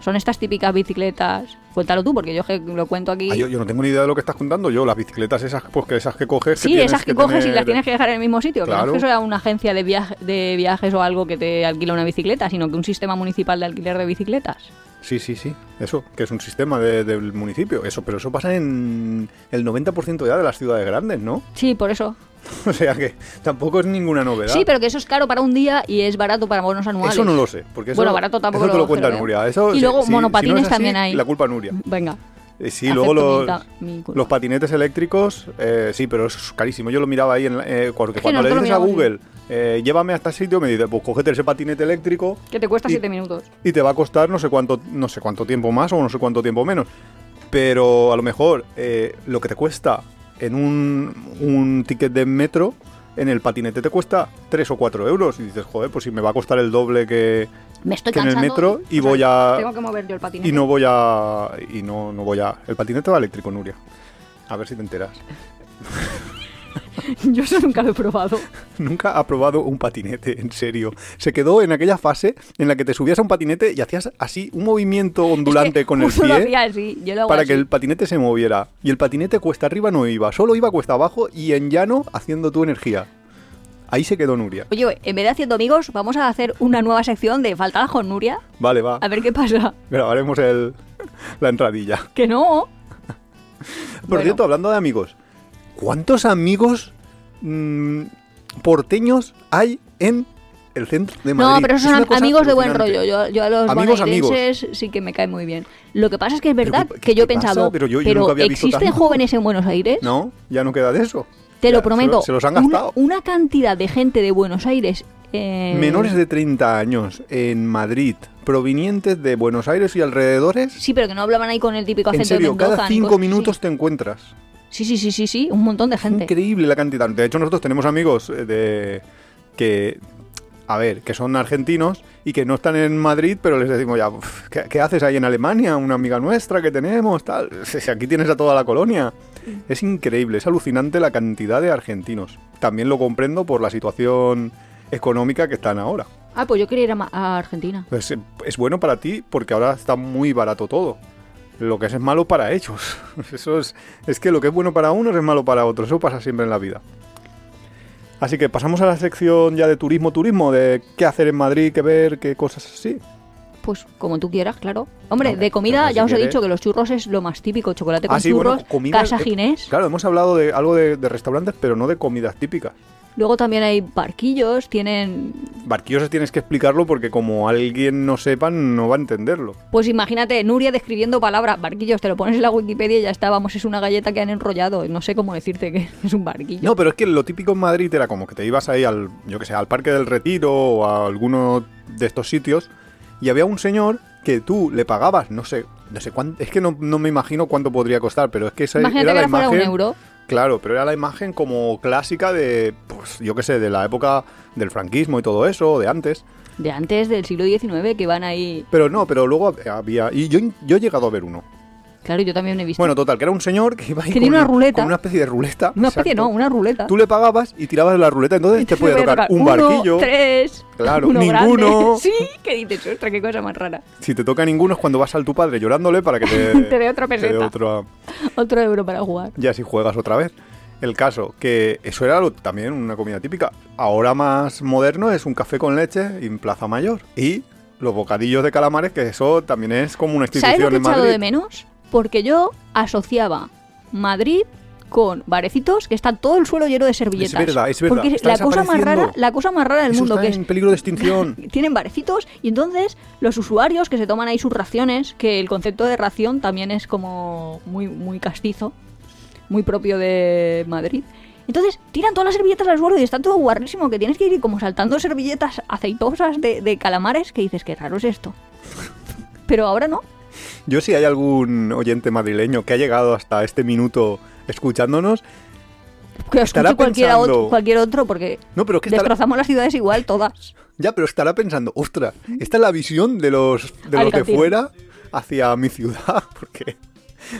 son estas típicas bicicletas. Cuéntalo tú, porque yo lo cuento aquí. Ah, yo, yo no tengo ni idea de lo que estás contando. Yo, las bicicletas esas, pues que esas que coges. Sí, esas que, coges y las tienes que dejar en el mismo sitio. Que no Claro. es que sea una agencia de, viaje- de viajes o algo que te alquila una bicicleta, sino que un sistema municipal de alquiler de bicicletas. Sí, sí, sí. Eso, que es un sistema de- del municipio. Eso, pero eso pasa en el 90% ya de las ciudades grandes, ¿no? Sí, por eso. *laughs* O sea que tampoco es ninguna novedad. Sí, pero que eso es caro para un día y es barato para bonos anuales. Eso no lo sé. Porque eso, Bueno, barato tampoco eso te lo- lo cuenta. Nuria. Eso, Y luego si- si no monopatines así, también hay. La culpa Nuria. Venga. Eh, Sí, acepto luego los, mi patinetes eléctricos, eh, sí, pero es carísimo. Yo lo miraba ahí, en, la- eh, porque Es que cuando le dices a Google, eh, llévame a este sitio, me dice, pues cógete ese patinete eléctrico Que te cuesta Y- 7 minutos. y te va a costar no sé cuánto, no sé cuánto tiempo más o no sé cuánto tiempo menos. Pero a lo mejor lo que te cuesta en un, un ticket de metro, en el patinete te cuesta 3 o 4 euros. Y dices, joder, pues si me va a costar el doble que, Me estoy que en el metro y voy a... Tengo que mover yo el patinete. Y no voy a... Y no, no voy a... El patinete va eléctrico, Nuria. A ver si te enteras. *laughs* Yo eso nunca lo he probado. *laughs* Nunca ha probado un patinete, en serio. Se quedó en aquella fase en la que te subías a un patinete y hacías así un movimiento ondulante Es que con el pie así, yo lo hago para así. que el patinete se moviera. Y el patinete cuesta arriba no iba, solo iba cuesta abajo y en llano haciendo tu energía. Ahí se quedó Nuria. Oye, en vez de haciendo amigos, vamos a hacer una nueva sección de Faltadas con Nuria. Vale, va. A ver qué pasa. Grabaremos el, la entradilla. Que no. *laughs* Por Bueno. cierto, hablando de amigos, ¿cuántos amigos mm, porteños hay en el centro de Madrid? No, pero son amigos de buen rollo. Yo, yo a los Amigos, bonaerenses sí que me caen muy bien. Lo que pasa es que es Pero verdad ¿qué- que yo he pasa? pensado, Pero pero, yo- yo nunca había visto ¿existen jóvenes en Buenos Aires? No, ya no queda de eso. Te Ya, lo prometo. Se, los han gastado. Una, cantidad de gente de Buenos Aires eh, Menores de 30 años en Madrid, provenientes de Buenos Aires y alrededores. Sí, pero que no hablaban ahí con el típico En acento serio, de Mendoza. cada cinco cosas minutos te encuentras. Sí, sí, sí, sí, sí, un montón de gente. Increíble la cantidad. De hecho, nosotros tenemos amigos eh, de que, a ver, que son argentinos y que no están en Madrid, pero les decimos ya, "Uf, ¿qué, qué haces ahí en Alemania? Una amiga nuestra que tenemos, tal. Si *laughs* Aquí tienes a toda la colonia. Es increíble, es alucinante la cantidad de argentinos. También lo comprendo por la situación económica que están ahora. Ah, pues yo quería ir a, Argentina. Pues eh, es bueno para ti porque ahora está muy barato todo. Lo que es es malo para ellos. *laughs* Eso es, es que lo que es bueno para unos es malo para otros. Eso pasa siempre en la vida. Así que pasamos a la sección ya de turismo, turismo, de qué hacer en Madrid, qué ver, qué cosas así. Pues como tú quieras, claro. Hombre, de comida ya os he dicho que los churros es lo más típico. Chocolate con Ah, sí, bueno, churros, comida- casa eh, ginés. Claro, hemos hablado de algo de, de restaurantes, pero no de comidas típicas. Luego también hay barquillos, tienen... Barquillos tienes que explicarlo porque como alguien no sepa, no va a entenderlo. Pues imagínate, Nuria describiendo palabras, barquillos, te lo pones en la Wikipedia y ya está, vamos, es una galleta que han enrollado. No sé cómo decirte que *laughs* es un barquillo. No, pero es que lo típico en Madrid era como que te ibas ahí al, yo que sé, al Parque del Retiro o a alguno de estos sitios y había un señor que tú le pagabas, no sé, no sé cuánto, es que no, no me imagino cuánto podría costar, pero es que esa Imagínate era que la fuera imagen, un euro. claro, pero era la imagen como clásica de, pues, yo que sé, de la época del franquismo y todo eso, de antes. De antes del siglo XIX que van ahí... Pero no, pero luego había, y yo, yo he llegado a ver uno. Claro, yo también he visto. Bueno, total, que era un señor que iba ahí Que tiene una ruleta. con una especie de ruleta. una especie, exacto. no, una ruleta. Tú le pagabas y tirabas la ruleta, entonces te puede voy a tocar un uno, barquillo. tres, Claro, uno ninguno. *laughs* Sí, que dices, ostras, qué cosa más rara. Si te toca ninguno es cuando vas al tu padre llorándole para que te, *laughs* Te dé otra te dé peseta. Otro euro para jugar. Ya si juegas otra vez. El caso, que eso era lo- también una comida típica. Ahora más moderno es un café con leche en Plaza Mayor. Y los bocadillos de calamares, que eso también es como una ¿Sabes institución lo que he en echado Madrid. de menos? Porque yo asociaba Madrid con barecitos que está todo el suelo lleno de servilletas. Es verdad, es verdad, Porque la cosa más rara, la cosa más rara del Eso mundo está que en es peligro de extinción. *laughs* tienen barecitos y entonces los usuarios que se toman ahí sus raciones, que el concepto de ración también es como muy muy castizo, muy propio de Madrid. Entonces tiran todas las servilletas al suelo y está todo guarrísimo, que tienes que ir como saltando servilletas aceitosas de, de calamares, que dices, qué raro es esto. *laughs* Pero ahora no. Yo si hay algún oyente madrileño que ha llegado hasta este minuto escuchándonos, Que Estará escuche cualquiera pensando- otro, cualquier otro, porque no, pero es que estará, destrozamos las ciudades igual todas. ya, pero estará pensando, ostras, esta es la visión de los de los de Alicantino. fuera hacia mi ciudad, *laughs* porque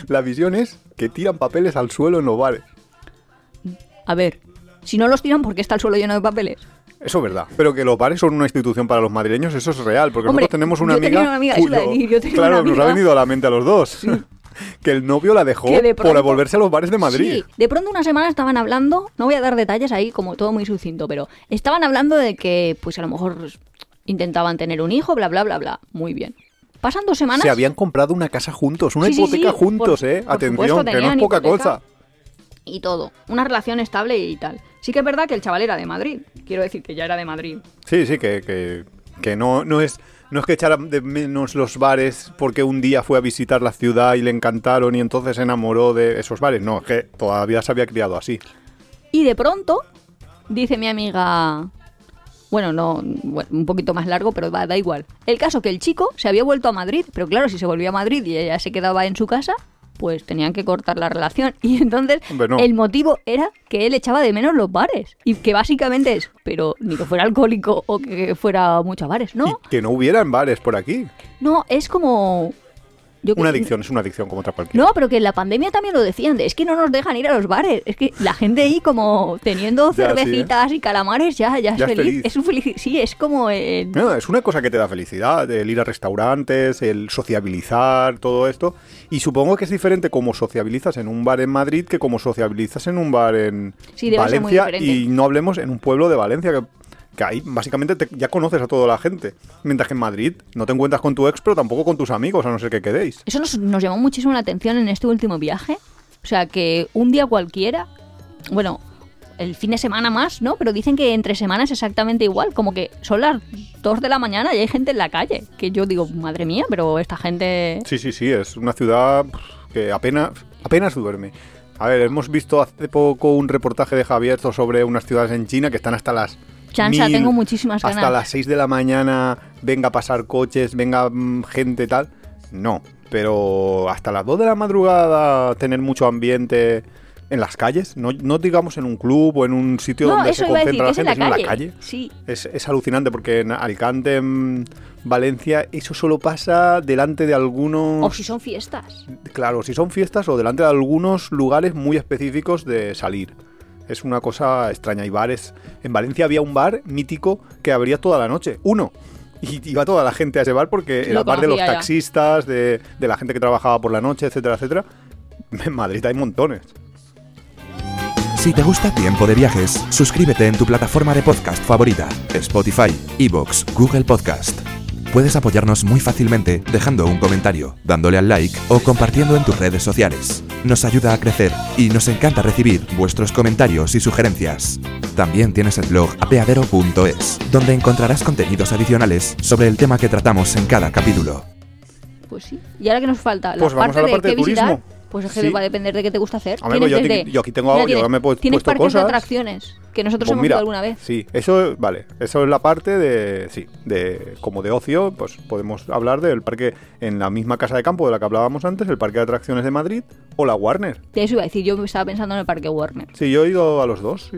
la visión es que tiran papeles al suelo en los bares. A ver, si no los tiran, ¿por qué está el suelo lleno de papeles? Eso es verdad. Pero que los bares son una institución para los madrileños, eso es real. Porque Hombre, nosotros tenemos una yo amiga. una amiga, yo tenía claro, una nos ha amiga- venido a la mente a los dos. *laughs* que el novio la dejó de por pronto- volverse a los bares de Madrid. Sí, de pronto una semana estaban hablando, no voy a dar detalles ahí, como todo muy sucinto, pero estaban hablando de que, pues a lo mejor intentaban tener un hijo, bla, bla, bla, bla. Muy bien. Pasan dos semanas. Se habían comprado una casa juntos, una Sí, hipoteca sí, juntos, por- ¿eh? por Atención, supuesto, que no es poca hipoteca. cosa. Y todo. Una relación estable y tal. Sí que es verdad que el chaval era de Madrid. Quiero decir que ya era de Madrid. Sí, sí, que, que, que no, no es. No es que echara de menos los bares porque un día fue a visitar la ciudad y le encantaron y entonces se enamoró de esos bares. No, es que todavía se había criado así. Y de pronto, dice mi amiga. Bueno, no, bueno, un poquito más largo, pero da igual. El caso que el chico se había vuelto a Madrid, pero claro, si se volvió a Madrid y ella se quedaba en su casa, pues tenían que cortar la relación. *laughs* Y entonces Hombre, no. el motivo era que él echaba de menos los bares. Y que básicamente es, pero ni que fuera alcohólico o que fuera mucho a bares, ¿no? Y que no hubieran bares por aquí. No, es como... yo que- Una adicción, es una adicción como otra cualquiera. No, pero que en la pandemia también lo decían, de, es que no nos dejan ir a los bares. Es que la gente ahí como teniendo Ya, sí, ¿eh? cervecitas y calamares ya, ya, Ya es feliz. feliz. Es un feliz. Sí, es como... eh, No, es una cosa que te da felicidad, el ir a restaurantes, el sociabilizar, todo esto. Y supongo que es diferente como sociabilizas en un bar en Madrid que como sociabilizas en un bar en Sí, Valencia. Y no hablemos en un pueblo de Valencia, que, que ahí básicamente te- ya conoces a toda la gente. Mientras que en Madrid no te encuentras con tu ex, pero tampoco con tus amigos, a no ser que quedéis. Eso nos, nos llamó muchísimo la atención en este último viaje. O sea, que un día cualquiera, bueno, el fin de semana más, ¿no? Pero dicen que entre semanas exactamente igual, como que son las 2 de la mañana y hay gente en la calle. Que yo digo, madre mía, pero esta gente... Sí, sí, sí, es una ciudad que apenas, apenas duerme. A ver, hemos visto hace poco un reportaje de Javier sobre unas ciudades en China que están hasta las Mil, tengo muchísimas ganas. Hasta las 6 de la mañana venga a pasar coches, venga mm, gente tal. No, pero hasta las 2 de la madrugada tener mucho ambiente en las calles, no, no digamos en un club o en un sitio no, donde se decir, concentra la en gente, la sino calle. Sí. Es, es alucinante porque en Alicante, en Valencia, eso solo pasa delante de algunos... O si son fiestas. Claro, si son fiestas o delante de algunos lugares muy específicos de salir. Es una cosa extraña. Hay bares. En Valencia había un bar mítico que abría toda la noche. Uno. Y iba toda la gente a ese bar porque Lo era bar de los taxistas, de, de la gente que trabajaba por la noche, etcétera, etcétera. En Madrid hay montones. Si te gusta Tiempo de Viajes, suscríbete en tu plataforma de podcast favorita, Spotify, Evox, Google Podcast. Puedes apoyarnos muy fácilmente dejando un comentario, dándole al like o compartiendo en tus redes sociales. Nos ayuda a crecer y nos encanta recibir vuestros comentarios y sugerencias. También tienes el blog apeadero.es, donde encontrarás contenidos adicionales sobre el tema que tratamos en cada capítulo. Pues sí. ¿Y ahora qué nos falta? Pues vamos a la de parte qué de visitar. Pues es que Sí. va a depender de qué te gusta hacer. Hombre, pues yo desde- aquí- yo aquí tengo- Mira, yo tienes- me he pu- Tienes puesto parques de atracciones que nosotros Pues hemos mira, ido alguna vez. Sí, eso vale, eso es la parte de sí, de como de ocio, pues podemos hablar del parque en la misma casa de campo de la que hablábamos antes, el parque de atracciones de Madrid o la Warner. De eso iba a decir, yo estaba pensando en el parque Warner. Sí, yo he ido a los dos. sí.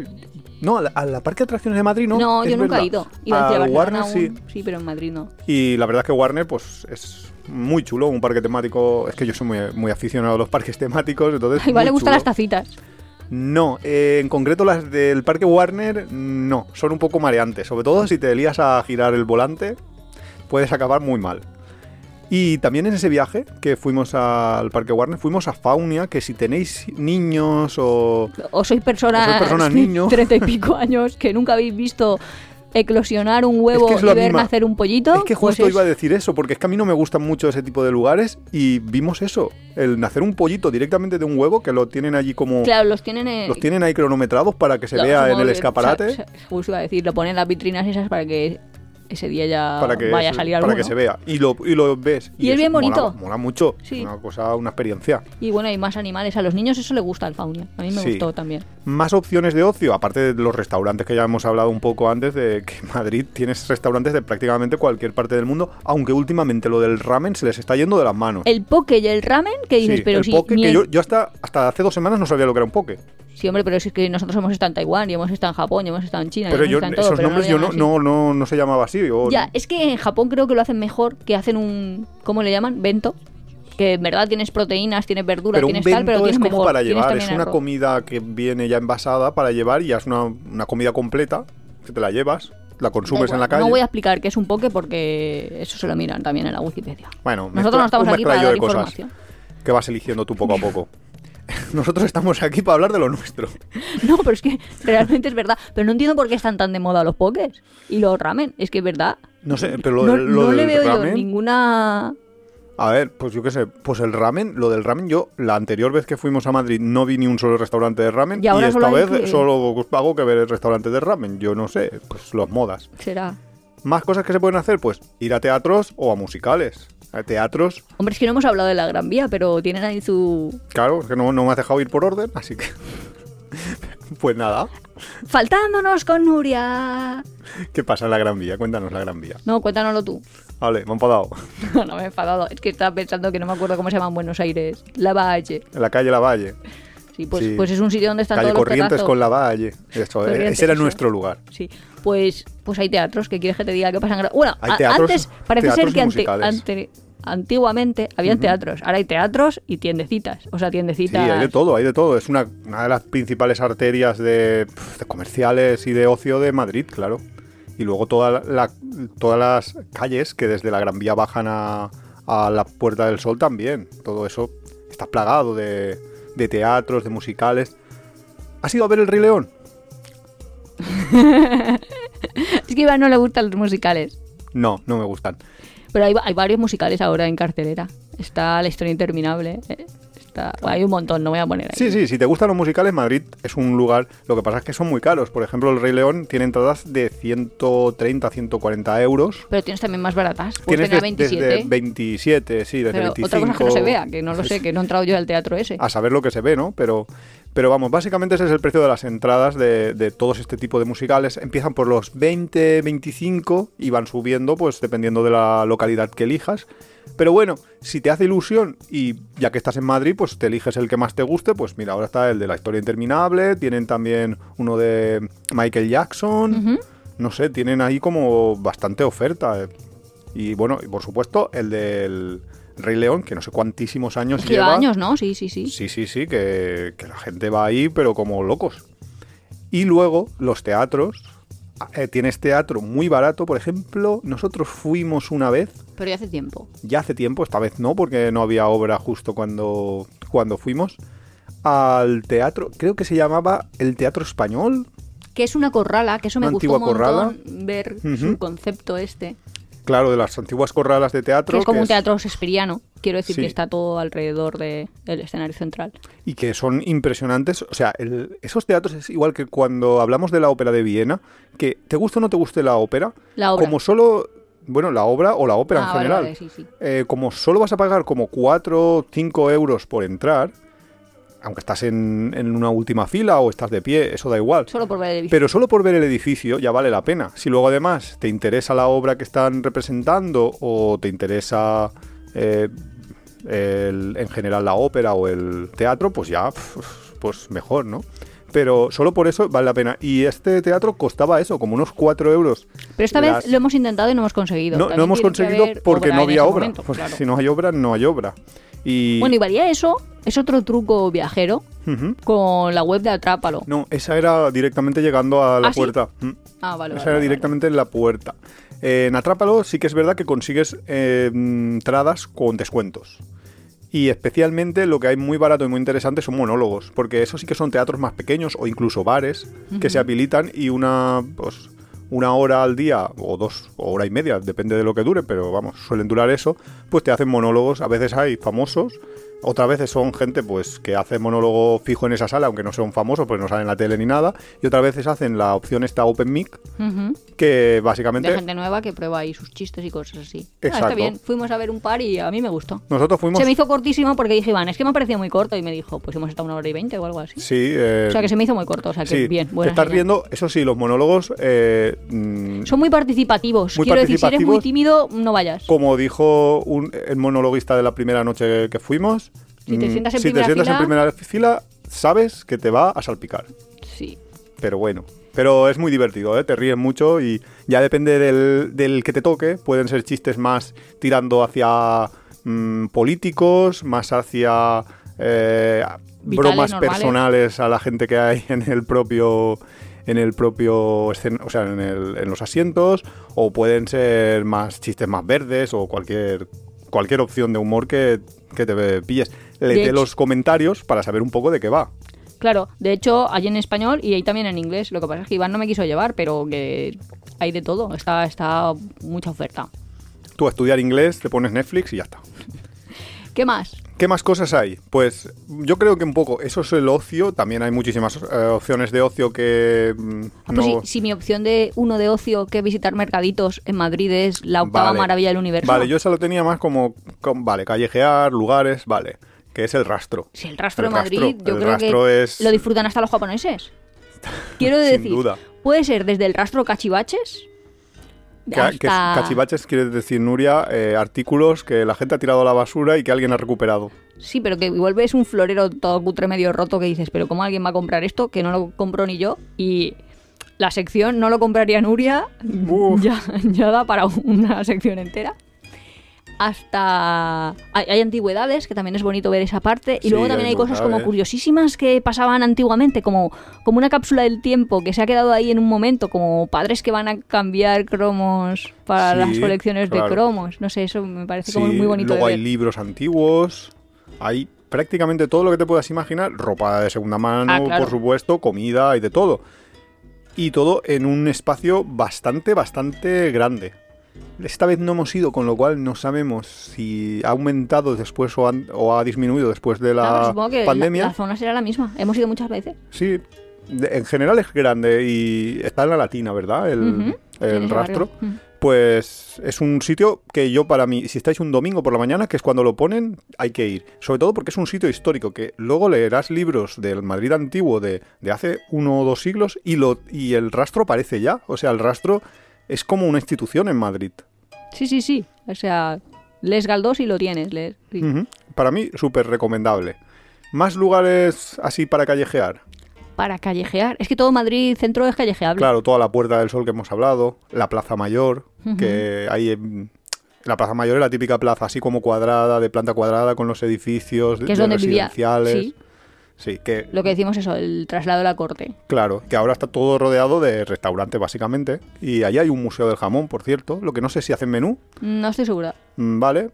No, a la, parque de atracciones de Madrid no. No, yo nunca verdad. he ido. Iba a a Warner sí. sí, pero en Madrid no. Y la verdad es que Warner, pues es muy chulo, un parque temático. Es que yo soy muy, muy aficionado a los parques temáticos, entonces. Igual le gustan chulo. las tacitas. No, eh, en concreto las del Parque Warner no, son un poco mareantes. Sobre todo si te lías a girar el volante, puedes acabar muy mal. Y también en ese viaje que fuimos al Parque Warner, fuimos a Faunia, que si tenéis niños o... O sois personas, O sois personas *laughs* niños. treinta y pico años que nunca habéis visto eclosionar un huevo que es y ver misma- nacer un pollito. Es que pues justo es- iba a decir eso, porque es que a mí no me gustan mucho ese tipo de lugares y vimos eso, el nacer un pollito directamente de un huevo, que lo tienen allí como... Claro, los tienen en... Los tienen ahí cronometrados para que se vea en el escaparate. o sea, Justo iba a decir, lo ponen en las vitrinas esas para que ese día ya para que, vaya a salir para alguno. que se vea y lo, y lo ves Y es bien bonito. mola, mucho Sí. una cosa una experiencia Y bueno, hay más animales. A los niños eso le gusta el faunia. A mí me Sí. gustó también. más opciones de ocio aparte de los restaurantes que ya hemos hablado un poco antes de que en Madrid tienes restaurantes de prácticamente cualquier parte del mundo aunque últimamente lo del ramen se les está yendo de las manos El poke y el ramen, que dices, Sí, pero el si... poke, que yo, yo hasta hasta hace dos semanas no sabía lo que era un poke Sí, hombre, pero es que nosotros hemos estado en Taiwán y hemos estado en Japón y hemos estado en China. y pero hemos yo estado en todo, esos pero nombres yo no, no, no, no se llamaba así o- Ya, es que en Japón creo que lo hacen mejor, que hacen un... ¿Cómo le llaman? Bento. Que en verdad tienes proteínas, tienes verdura, pero un tienes bento tal, pero es tienes como mejor. para llevar, es una arroz. comida que viene ya envasada para llevar y ya es una, una comida completa, que te la llevas, la consumes igual, en la calle. No voy a explicar qué es un poke porque eso se lo miran también en la Wikipedia. Bueno, Nosotros no estamos un aquí para dar de cosas información. que vas eligiendo tú poco a poco. *laughs* Nosotros estamos aquí para hablar de lo nuestro. *laughs* No, pero es que realmente es verdad. Pero no entiendo por qué están tan de moda los pokés y los ramen. Es que es verdad. No sé, pero lo, no del- lo no le veo yo ninguna... A ver, pues yo qué sé, pues el ramen, lo del ramen, yo la anterior vez que fuimos a Madrid no vi ni un solo restaurante de ramen Y esta solo vez que- solo hago que ver el restaurante de ramen. Yo no sé, pues los modas. Será. Más cosas que se pueden hacer, pues ir a teatros o a musicales. A teatros, Hombre, es que no hemos hablado de la Gran Vía, pero tienen ahí su... claro, es que no, no me has dejado ir por orden, así que... *laughs* pues nada, Faltándonos con Nuria. ¿qué pasa en la Gran Vía? Cuéntanos la Gran Vía. No, cuéntanos tú. Vale, me he enfadado. *laughs* no me he enfadado. Es que estaba pensando que no me acuerdo cómo se llama en Buenos Aires. La Valle. En la calle La Valle. Sí, pues, Sí. pues es un sitio donde están Calle todos los Corrientes con La Valle. Eso, eh, ese era nuestro lugar. Sí, pues, pues hay teatros que quieres que te diga que pasan. Bueno, Hay teatros- antes parece teatros ser que ante- ante- antiguamente habían teatros. Ahora hay teatros y tiendecitas. O sea, Sí, tiendecitas. hay de todo, hay de todo. Es una, una de las principales arterias de, comerciales y de ocio de Madrid, claro. Y luego toda la- todas las calles que desde la Gran Vía bajan a, a la Puerta del Sol también. Todo eso está plagado de, de teatros, de musicales. ¿Has ido a ver El Rey León? *laughs* Es que a Iván no le gustan los musicales. No, no me gustan. Pero hay, hay varios musicales ahora en cartelera. Está La historia interminable. eh, Está- bueno, hay un montón, no voy a poner ahí. Sí, sí, si te gustan los musicales, Madrid es un lugar. Lo que pasa es que son muy caros. Por ejemplo, el Rey León tiene entradas de 130, 140 euros. Pero tienes también más baratas. Pues Tienes des- 27. desde 27, sí, desde pero 25. otra cosa que no se vea, que no lo sé, que no he entrado yo al teatro ese. a saber lo que se ve, ¿no? Pero, pero vamos, básicamente ese es el precio de las entradas de, de todos este tipo de musicales. Empiezan por los 20, 25 y van subiendo, pues dependiendo de la localidad que elijas. Pero bueno, si te hace ilusión y ya que estás en Madrid, pues te eliges el que más te guste, pues mira, ahora está el de la historia interminable, tienen también uno de Michael Jackson, no sé, tienen ahí como bastante oferta. Y bueno, y por supuesto el del Rey León, que no sé cuantísimos años que lleva lleva. años, ¿no? Sí, sí, sí. Sí, sí, sí, que, que la gente va ahí, pero como locos. Y luego los teatros. Eh, tienes teatro muy barato, por ejemplo, nosotros fuimos una vez, Pero ya hace tiempo. ya hace tiempo, esta vez no, porque no había obra justo cuando, cuando fuimos, al teatro, creo que se llamaba el Teatro Español. Que es una corrala, que eso me Una gustó un antigua corrala. ver Ujú. su concepto este. Claro, de las antiguas corralas de teatro. Que es como que un es- teatro shakespeariano. Quiero decir Sí. que está todo alrededor de- del escenario central. y que son impresionantes. O sea, el- esos teatros es igual que cuando hablamos de la ópera de Viena, que te guste o no te guste la ópera, La obra. como solo, bueno, la obra o la ópera Ah, en vale, general, vale, sí, sí. eh, como solo vas a pagar como 4 o 5 euros por entrar, aunque estás en, en una última fila o estás de pie, eso da igual. Solo por ver el edificio. Pero solo por ver el edificio ya vale la pena. Si luego además te interesa la obra que están representando o te interesa eh, el- en general la ópera o el teatro, pues ya, pues mejor, ¿no? Pero solo por eso vale la pena. Y este teatro costaba eso, como unos 4 euros. Pero esta Las- vez lo hemos intentado y no hemos conseguido. No, no hemos conseguido porque no había obra. momento, claro. si no hay obra, no hay obra. Y... Bueno, y valía eso. Es otro truco viajero con la web de Atrápalo. No, esa era directamente llegando a la ¿Ah, sí? puerta. Mm. Ah, vale, Esa vale, era vale, directamente en la puerta. Eh, en Atrápalo sí que es verdad que consigues eh, entradas con descuentos. Y especialmente lo que hay muy barato y muy interesante son monólogos, porque eso sí que son teatros más pequeños o incluso bares que se habilitan y una pues una hora al día o dos o hora y media, depende de lo que dure, pero vamos, suelen durar eso, pues te hacen monólogos, a veces hay famosos, otras veces son gente pues que hace monólogo fijo en esa sala, aunque no son famosos, pues no salen en la tele ni nada, y otras veces hacen la opción esta Open Mic, que básicamente De gente nueva que prueba ahí sus chistes y cosas así. Ah, está bien. Fuimos a ver un par y a mí me gustó. nosotros fuimos... Se me hizo cortísimo porque dije, Iván, es que me ha parecido muy corto. Y me dijo, pues hemos estado una hora y veinte o algo así. Sí, eh, O sea que se me hizo muy corto. O sea que sí, bien, te estás señal. riendo, eso sí, los monólogos... eh, mm, Son muy participativos. Muy Quiero decir, si eres muy participativos. tímido, no vayas. como dijo un, el monologuista de la primera noche que fuimos, Si te mm, sientas en si te primera en fila- primera fila, sabes que te va a salpicar. Sí. Pero bueno, pero es muy divertido, ¿eh? te ríes mucho y ya depende del, del que te toque. Pueden ser chistes más tirando hacia mm, políticos, más hacia eh, bromas normales. personales a la gente que hay en el propio en el propio o sea, en, el- en los asientos, o pueden ser más chistes más verdes o cualquier cualquier opción de humor que, que te pilles. Léete hecho- los comentarios para saber un poco de qué va. Claro, de hecho, hay en español y hay también en inglés. Lo que pasa es que Iván no me quiso llevar, pero que hay de todo. Está, está mucha oferta. Tú a estudiar inglés, te pones Netflix y ya está. *laughs* ¿Qué más? ¿Qué más cosas hay? Pues yo creo que un poco, eso es el ocio, también hay muchísimas eh, opciones de ocio que mm, Ah, pues no... si, si mi opción de uno de ocio que visitar mercaditos en Madrid es la octava Vale. maravilla del universo. Vale, yo esa lo tenía más como, com- vale, callejear, lugares, vale, que es el rastro. Si el rastro El de Madrid, rastro, yo el creo rastro que es- lo disfrutan hasta los japoneses. *laughs* Quiero Sin decir, duda. puede ser desde el rastro cachivaches Que, que cachivaches quiere decir, Nuria, eh, artículos que la gente ha tirado a la basura y que alguien ha recuperado. Sí, pero que igual ves un florero todo cutre medio roto que dices, pero ¿cómo alguien va a comprar esto? Que no lo compro ni yo. Y la sección no lo compraría Nuria, Uf. ya, ya da para una sección entera. Hasta... Hay, hay antigüedades, que también es bonito ver esa parte. Y Sí, luego también hay cosas como curiosísimas que pasaban antiguamente, como, como una cápsula del tiempo que se ha quedado ahí en un momento, como padres que van a cambiar cromos para Sí, las colecciones claro. de cromos. No sé, eso me parece como muy bonito luego de hay libros antiguos, hay prácticamente todo lo que te puedas imaginar, ropa de segunda mano, Ah, claro. por supuesto, comida y de todo. Y todo en un espacio bastante, bastante grande. Esta vez no hemos ido, con lo cual no sabemos si ha aumentado después o, han- o ha disminuido después de la Claro, supongo que pandemia. La, zona será la misma. Hemos ido muchas veces. Sí, de- en general es grande y está en la latina, ¿verdad? El, el rastro. Pues es un sitio que yo para mí, si estáis un domingo por la mañana, que es cuando lo ponen, hay que ir. Sobre todo porque es un sitio histórico, que luego leerás libros del Madrid antiguo de, de hace uno o dos siglos y, lo, y el rastro aparece ya. O sea, el rastro es como una institución en Madrid. Sí, sí, sí. O sea, lees Galdós y lo tienes. lees- sí. Ujú. Para mí, súper recomendable. ¿Más lugares así para callejear? Para callejear. Es que todo Madrid centro es callejeable. Claro, toda la Puerta del Sol que hemos hablado, la Plaza Mayor, que hay en- La Plaza Mayor es la típica plaza así como cuadrada, de planta cuadrada, con los edificios Que es de donde vivía. residenciales. Sí, Sí, que lo que decimos eso, el traslado de la corte. claro, que ahora está todo rodeado de restaurantes básicamente. Y allí hay un museo del jamón, por cierto, lo que no sé si hacen menú, No estoy segura. mm, ¿vale?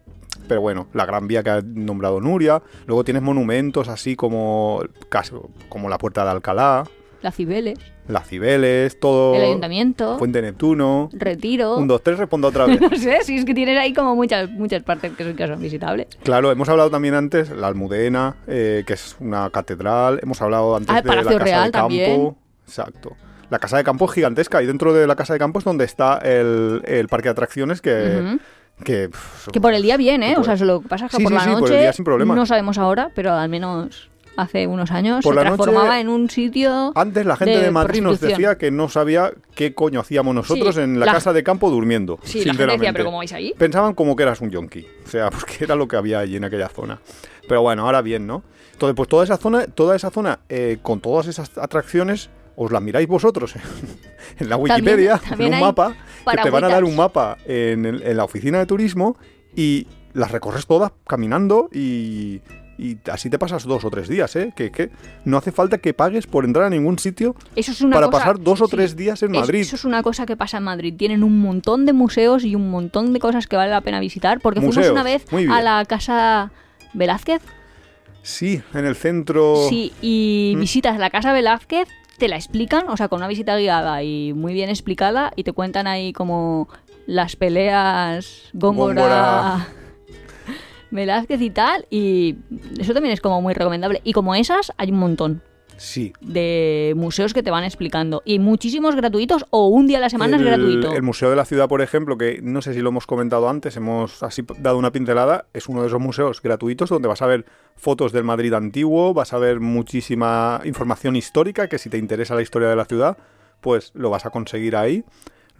Pero bueno, la Gran Vía que ha nombrado Nuria. Luego tienes monumentos así como, casi- como la Puerta de Alcalá, La Cibeles, las Cibeles, todo... el ayuntamiento, Fuente Neptuno. Retiro. Un, dos, tres, respondo otra vez. *laughs* No sé, si es que tienes ahí como muchas muchas partes que son, que son visitables. Claro, hemos hablado también antes la Almudena, eh, que es una catedral. Hemos hablado antes Ah, el de la Casa Real de Campo. también. Exacto. La Casa de Campo es gigantesca y dentro de la Casa de Campo es donde está el, el parque de atracciones que... Que, pff, Que por el día bien, ¿eh? O sea, lo que pasa es que Sí, por sí, la sí, noche por el día sin problema. no sabemos ahora, pero al menos hace unos años Por se la noche- transformaba en un sitio Antes la gente de, de Madrid nos decía que no sabía qué coño hacíamos nosotros Sí, en la, la- casa de campo durmiendo. Sí, la gente sinceramente. decía, pero ¿cómo vais ahí? Pensaban como que eras un yonki. O sea, *laughs* porque era lo que había allí en aquella zona. Pero bueno, ahora bien, ¿no? Entonces, pues toda esa zona, toda esa zona eh, con todas esas atracciones, os la miráis vosotros en *laughs* la Wikipedia, también en un mapa, que te van a dar un mapa en, el- en la oficina de turismo y las recorres todas caminando y, y así te pasas dos o tres días, ¿eh? Que, que no hace falta que pagues por entrar a ningún sitio Eso es una para cosa- pasar dos o sí. tres días en Es- Madrid. Eso es una cosa que pasa en Madrid. Tienen un montón de museos y un montón de cosas que vale la pena visitar. Porque fuimos Museos, una vez a la casa Velázquez. Sí, en el centro... Sí, y Mm. visitas la casa Velázquez, te la explican, o sea, con una visita guiada y muy bien explicada, y te cuentan ahí como las peleas Góngora. Góngora. Velázquez y tal, y eso también es como muy recomendable. Y como esas, hay un montón Sí, de museos que te van explicando. Y muchísimos gratuitos, o un día a la semana el, es gratuito. el Museo de la Ciudad, por ejemplo, que no sé si lo hemos comentado antes, hemos así dado una pincelada, es uno de esos museos gratuitos donde vas a ver fotos del Madrid antiguo, vas a ver muchísima información histórica, que si te interesa la historia de la ciudad, pues lo vas a conseguir ahí.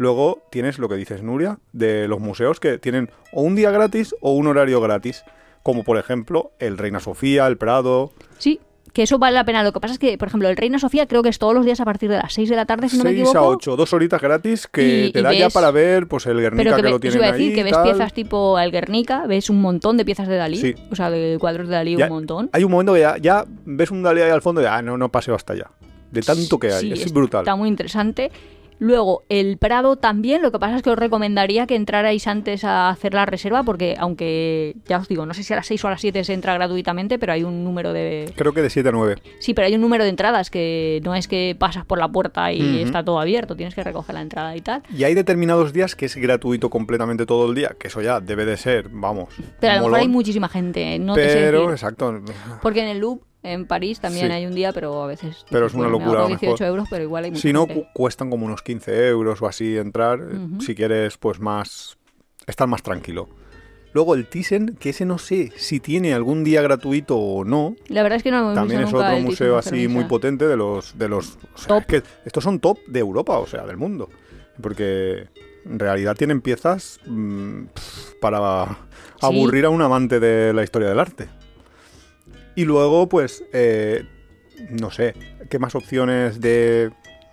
Luego tienes lo que dices, Nuria, de los museos que tienen o un día gratis o un horario gratis, como por ejemplo el Reina Sofía, el Prado, Sí, que eso vale la pena. Lo que pasa es que, por ejemplo, el Reina Sofía creo que es todos los días a partir de las 6 de la tarde, si no me 6 equivoco. a 8, dos horitas gratis que Y- te y da ya ves- para ver pues el Guernica Pero que, que, ve- lo tienen iba a decir, ahí, que ves tal. piezas tipo el Guernica, ves un montón de piezas de Dalí, Sí. o sea, de cuadros de Dalí Ya- un montón. Hay un momento que ya, ya ves un Dalí ahí al fondo y ah, no, no paseo hasta allá. De tanto que hay, Sí, es es- brutal. Está muy interesante. Luego, el Prado también, lo que pasa es que os recomendaría que entrarais antes a hacer la reserva, porque aunque, ya os digo, no sé si a las 6 o a las 7 se entra gratuitamente, pero hay un número de... Creo que de 7 a 9. Sí, pero hay un número de entradas que no es que pasas por la puerta y está todo abierto, tienes que recoger la entrada y tal. Y hay determinados días que es gratuito completamente todo el día, que eso ya debe de ser, vamos. Pero a lo mejor hay muchísima gente, no te sé Pero, decir. exacto. Porque en el Louvre, en París, también Sí. hay un día, pero a veces... Pero es una bueno, locura, a ahorro lo 18 mejor. euros, pero igual hay Si no, gente. cuestan como unos 15 euros o así entrar, eh, si quieres, pues más. estar más tranquilo. Luego el Thyssen, que ese no sé si tiene algún día gratuito o no. La verdad es que no hemos También es nunca otro museo así muy potente de los de los o sea, Top. es que estos son top de Europa, o sea, del mundo, porque en realidad tienen piezas mm, para aburrir a un amante de la historia del arte. Y luego, pues, eh, no sé, ¿qué más opciones de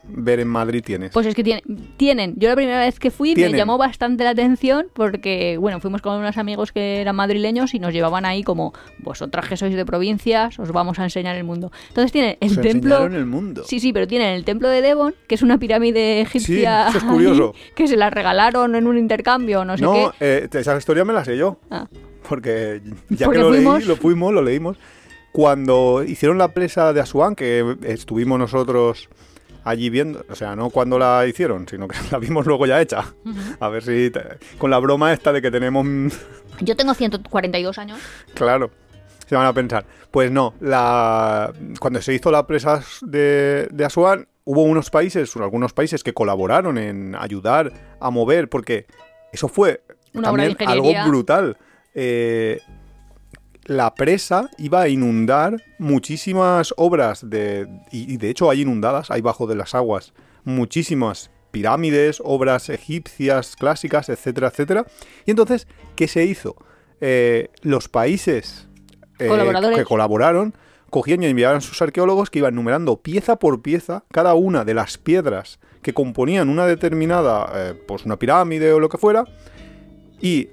ver en Madrid tienes? Pues es que tiene- tienen. Yo la primera vez que fui Tienen. me llamó bastante la atención porque, bueno, fuimos con unos amigos que eran madrileños y nos llevaban ahí como, vosotras que sois de provincias, os vamos a enseñar el mundo. Entonces tienen el Os templo... el mundo. Sí, sí, pero tienen el templo de Devon, que es una pirámide egipcia eso es curioso. ahí, *laughs* que se la regalaron en un intercambio, no sé no, qué. eh, esa historia me la sé yo. Ah. Porque ya Porque que lo fuimos. leí, lo fuimos, lo leímos. Cuando hicieron la presa de Asuán, que estuvimos nosotros allí viendo, o sea, no cuando la hicieron, sino que *laughs* la vimos luego ya hecha. A ver si te- con la broma esta de que tenemos, *laughs* Yo tengo 142 años. claro, se van a pensar. Pues no, la cuando se hizo la presa de, de Asuán, hubo unos países, algunos países que colaboraron en ayudar a mover, porque eso fue Una también algo brutal. Eh, la presa iba a inundar muchísimas obras de y, y de hecho hay inundadas, hay bajo de las aguas muchísimas pirámides, obras egipcias clásicas, etcétera, etcétera. Y entonces, ¿qué se hizo? Eh, los países eh, que colaboraron cogían y enviaban a sus arqueólogos que iban numerando pieza por pieza cada una de las piedras que componían una determinada, eh, pues una pirámide o lo que fuera, y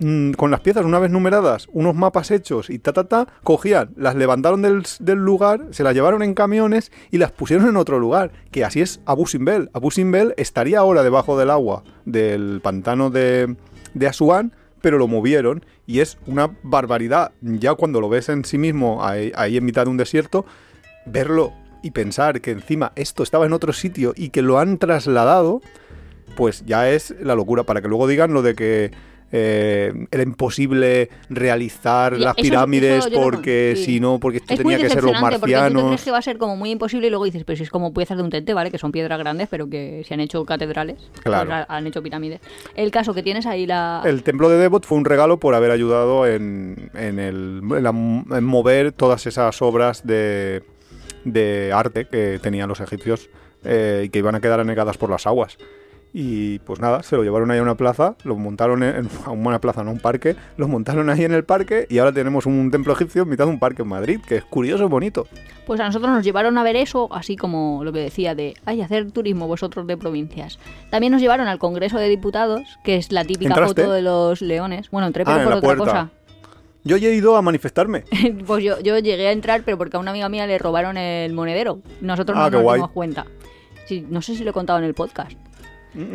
mm, con las piezas una vez numeradas, unos mapas hechos y ta ta ta, cogían, las levantaron del, del lugar, se las llevaron en camiones y las pusieron en otro lugar, que así es Abu Simbel. Abu Simbel estaría ahora debajo del agua del pantano de, de Asuán, pero lo movieron y es una barbaridad. Ya cuando lo ves en sí mismo ahí, ahí en mitad de un desierto, verlo y pensar que encima esto estaba en otro sitio y que lo han trasladado, pues ya es la locura. Para que luego digan lo de que eh, era imposible realizar las pirámides eso porque sí. si no, porque esto Es tenía que ser los decepcionante porque tú crees marcianos. que va a ser como muy imposible y luego dices, pero si es como piezas de un tente, ¿vale? Que son piedras grandes, pero que se han hecho catedrales. Claro. pues ha- han hecho pirámides. El caso que tienes ahí la... El templo de Devot fue un regalo por haber ayudado en, en el, en la- en mover todas esas obras de, de arte que tenían los egipcios eh, y que iban a quedar anegadas por las aguas. Y pues nada, se lo llevaron ahí a una plaza, lo montaron en, a *laughs* una plaza, no a un parque, los montaron ahí en el parque y ahora tenemos un templo egipcio en mitad de un parque en Madrid, que es curioso y bonito. Pues a nosotros nos llevaron a ver eso, así como lo que decía de, ay, hacer turismo vosotros de provincias. También nos llevaron al Congreso de Diputados, que es la típica ¿Entraste? foto de los leones. Bueno, entré pero Ah, por otra cosa. Yo he ido a manifestarme. *laughs* pues yo, yo llegué a entrar, pero porque a una amiga mía le robaron el monedero. Nosotros Ah, no nos guay. dimos cuenta. Sí, no sé si lo he contado en el podcast.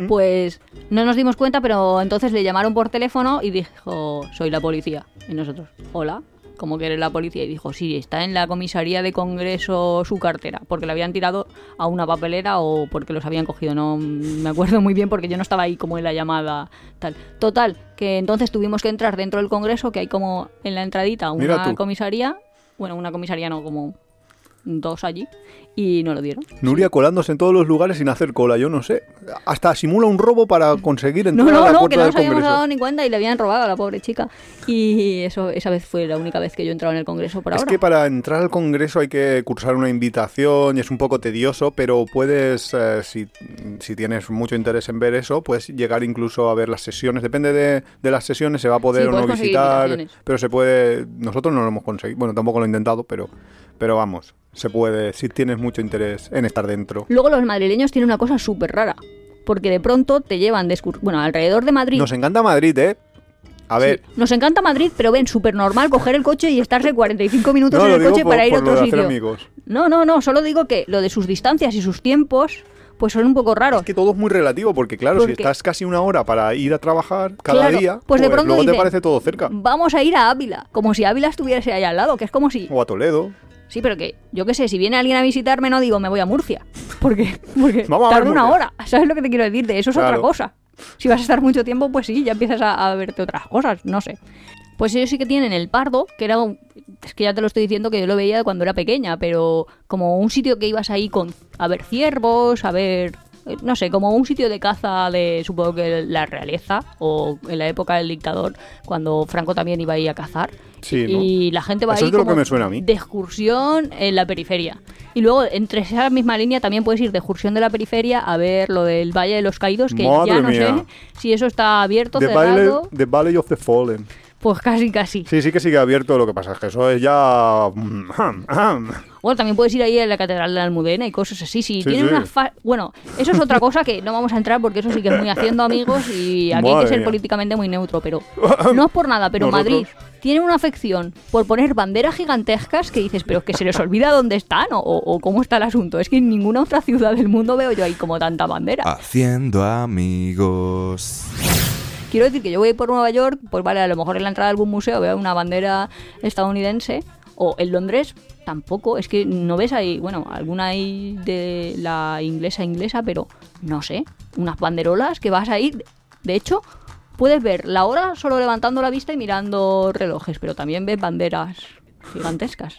Pues no nos dimos cuenta, pero entonces le llamaron por teléfono y dijo, soy la policía. Y nosotros, hola, ¿cómo que eres la policía? Y dijo, sí, está en la comisaría de Congreso su cartera, porque la habían tirado a una papelera o porque los habían cogido. No me acuerdo muy bien porque yo no estaba ahí como en la llamada tal. Total, que entonces tuvimos que entrar dentro del Congreso, que hay como en la entradita una comisaría. Bueno, una comisaría no, como dos allí. Y no lo dieron. Nuria colándose en todos los lugares sin hacer cola, yo no sé. Hasta simula un robo para conseguir entrar No, a no, la no, puerta que no nos habíamos dado ni cuenta y le habían robado a la pobre chica. Y eso esa vez fue la única vez que yo he entrado en el Congreso por Es ahora. que para entrar al Congreso hay que cursar una invitación y es un poco tedioso, pero puedes, eh, si, si tienes mucho interés en ver eso, puedes llegar incluso a ver las sesiones. Depende de, de las sesiones, se va a poder Sí, o no visitar, pero se puede... Nosotros no lo hemos conseguido, bueno, tampoco lo he intentado, pero, pero vamos, se puede, si tienes mucho interés en estar dentro. Luego los madrileños tienen una cosa súper rara. Porque de pronto te llevan de Bueno, alrededor de Madrid. Nos encanta Madrid, ¿eh? A ver, Sí, nos encanta Madrid, pero ven, súper normal coger el coche y estarse 45 minutos no en el coche por, para ir a otro sitio. amigos. No, no, no, solo digo que lo de sus distancias y sus tiempos, pues son un poco raros. Es que todo es muy relativo, porque claro, si estás casi una hora para ir a trabajar cada Claro, día, pues de pronto luego te parece todo cerca. Vamos a ir a Ávila, como si Ávila estuviese ahí al lado, que es como si O a Toledo. Sí, pero que yo qué sé, si viene alguien a visitarme no digo me voy a Murcia, *laughs* porque, porque Vamos a tarda una Murcia. hora, ¿sabes lo que te quiero decir? De eso es otra cosa. Si vas a estar mucho tiempo, pues sí, ya empiezas a, a verte otras cosas, no sé. Pues ellos sí que tienen el Pardo, que era un... Es que ya te lo estoy diciendo que yo lo veía cuando era pequeña, pero como un sitio que ibas ahí con a ver ciervos, a ver... No sé, como un sitio de caza de, supongo que la realeza, o en la época del dictador, cuando Franco también iba ahí a cazar. Sí, ¿no? Y la gente va Eso ahí es de lo como que me suena a mí. de excursión en la periferia. Y luego, entre esa misma línea, también puedes ir de excursión de la periferia a ver lo del Valle de los Caídos, que Madre ya no mía. sé si eso está abierto, The Valley, cerrado. the Valley of the Fallen. Pues casi, casi. Sí, sí que sigue abierto, lo que pasa es que eso es ya... Bueno, también puedes ir ahí a la Catedral de la Almudena y cosas así. Si Sí, tienen sí. una fa- Bueno, eso es otra cosa que no vamos a entrar porque eso sí que es muy haciendo amigos y aquí hay que ser mía. políticamente muy neutro, pero no es por nada, pero Nosotros. Madrid tiene una afección por poner banderas gigantescas que dices, pero es que se les olvida dónde están o- o cómo está el asunto. Es que en ninguna otra ciudad del mundo veo yo ahí como tanta bandera. Haciendo amigos. Quiero decir que yo voy por Nueva York, pues vale, a lo mejor en la entrada de algún museo veo una bandera estadounidense O en Londres tampoco, es que no ves ahí, bueno, alguna hay de la inglesa inglesa, pero no sé, unas banderolas que vas ahí. De hecho, puedes ver la hora solo levantando la vista y mirando relojes, pero también ves banderas gigantescas.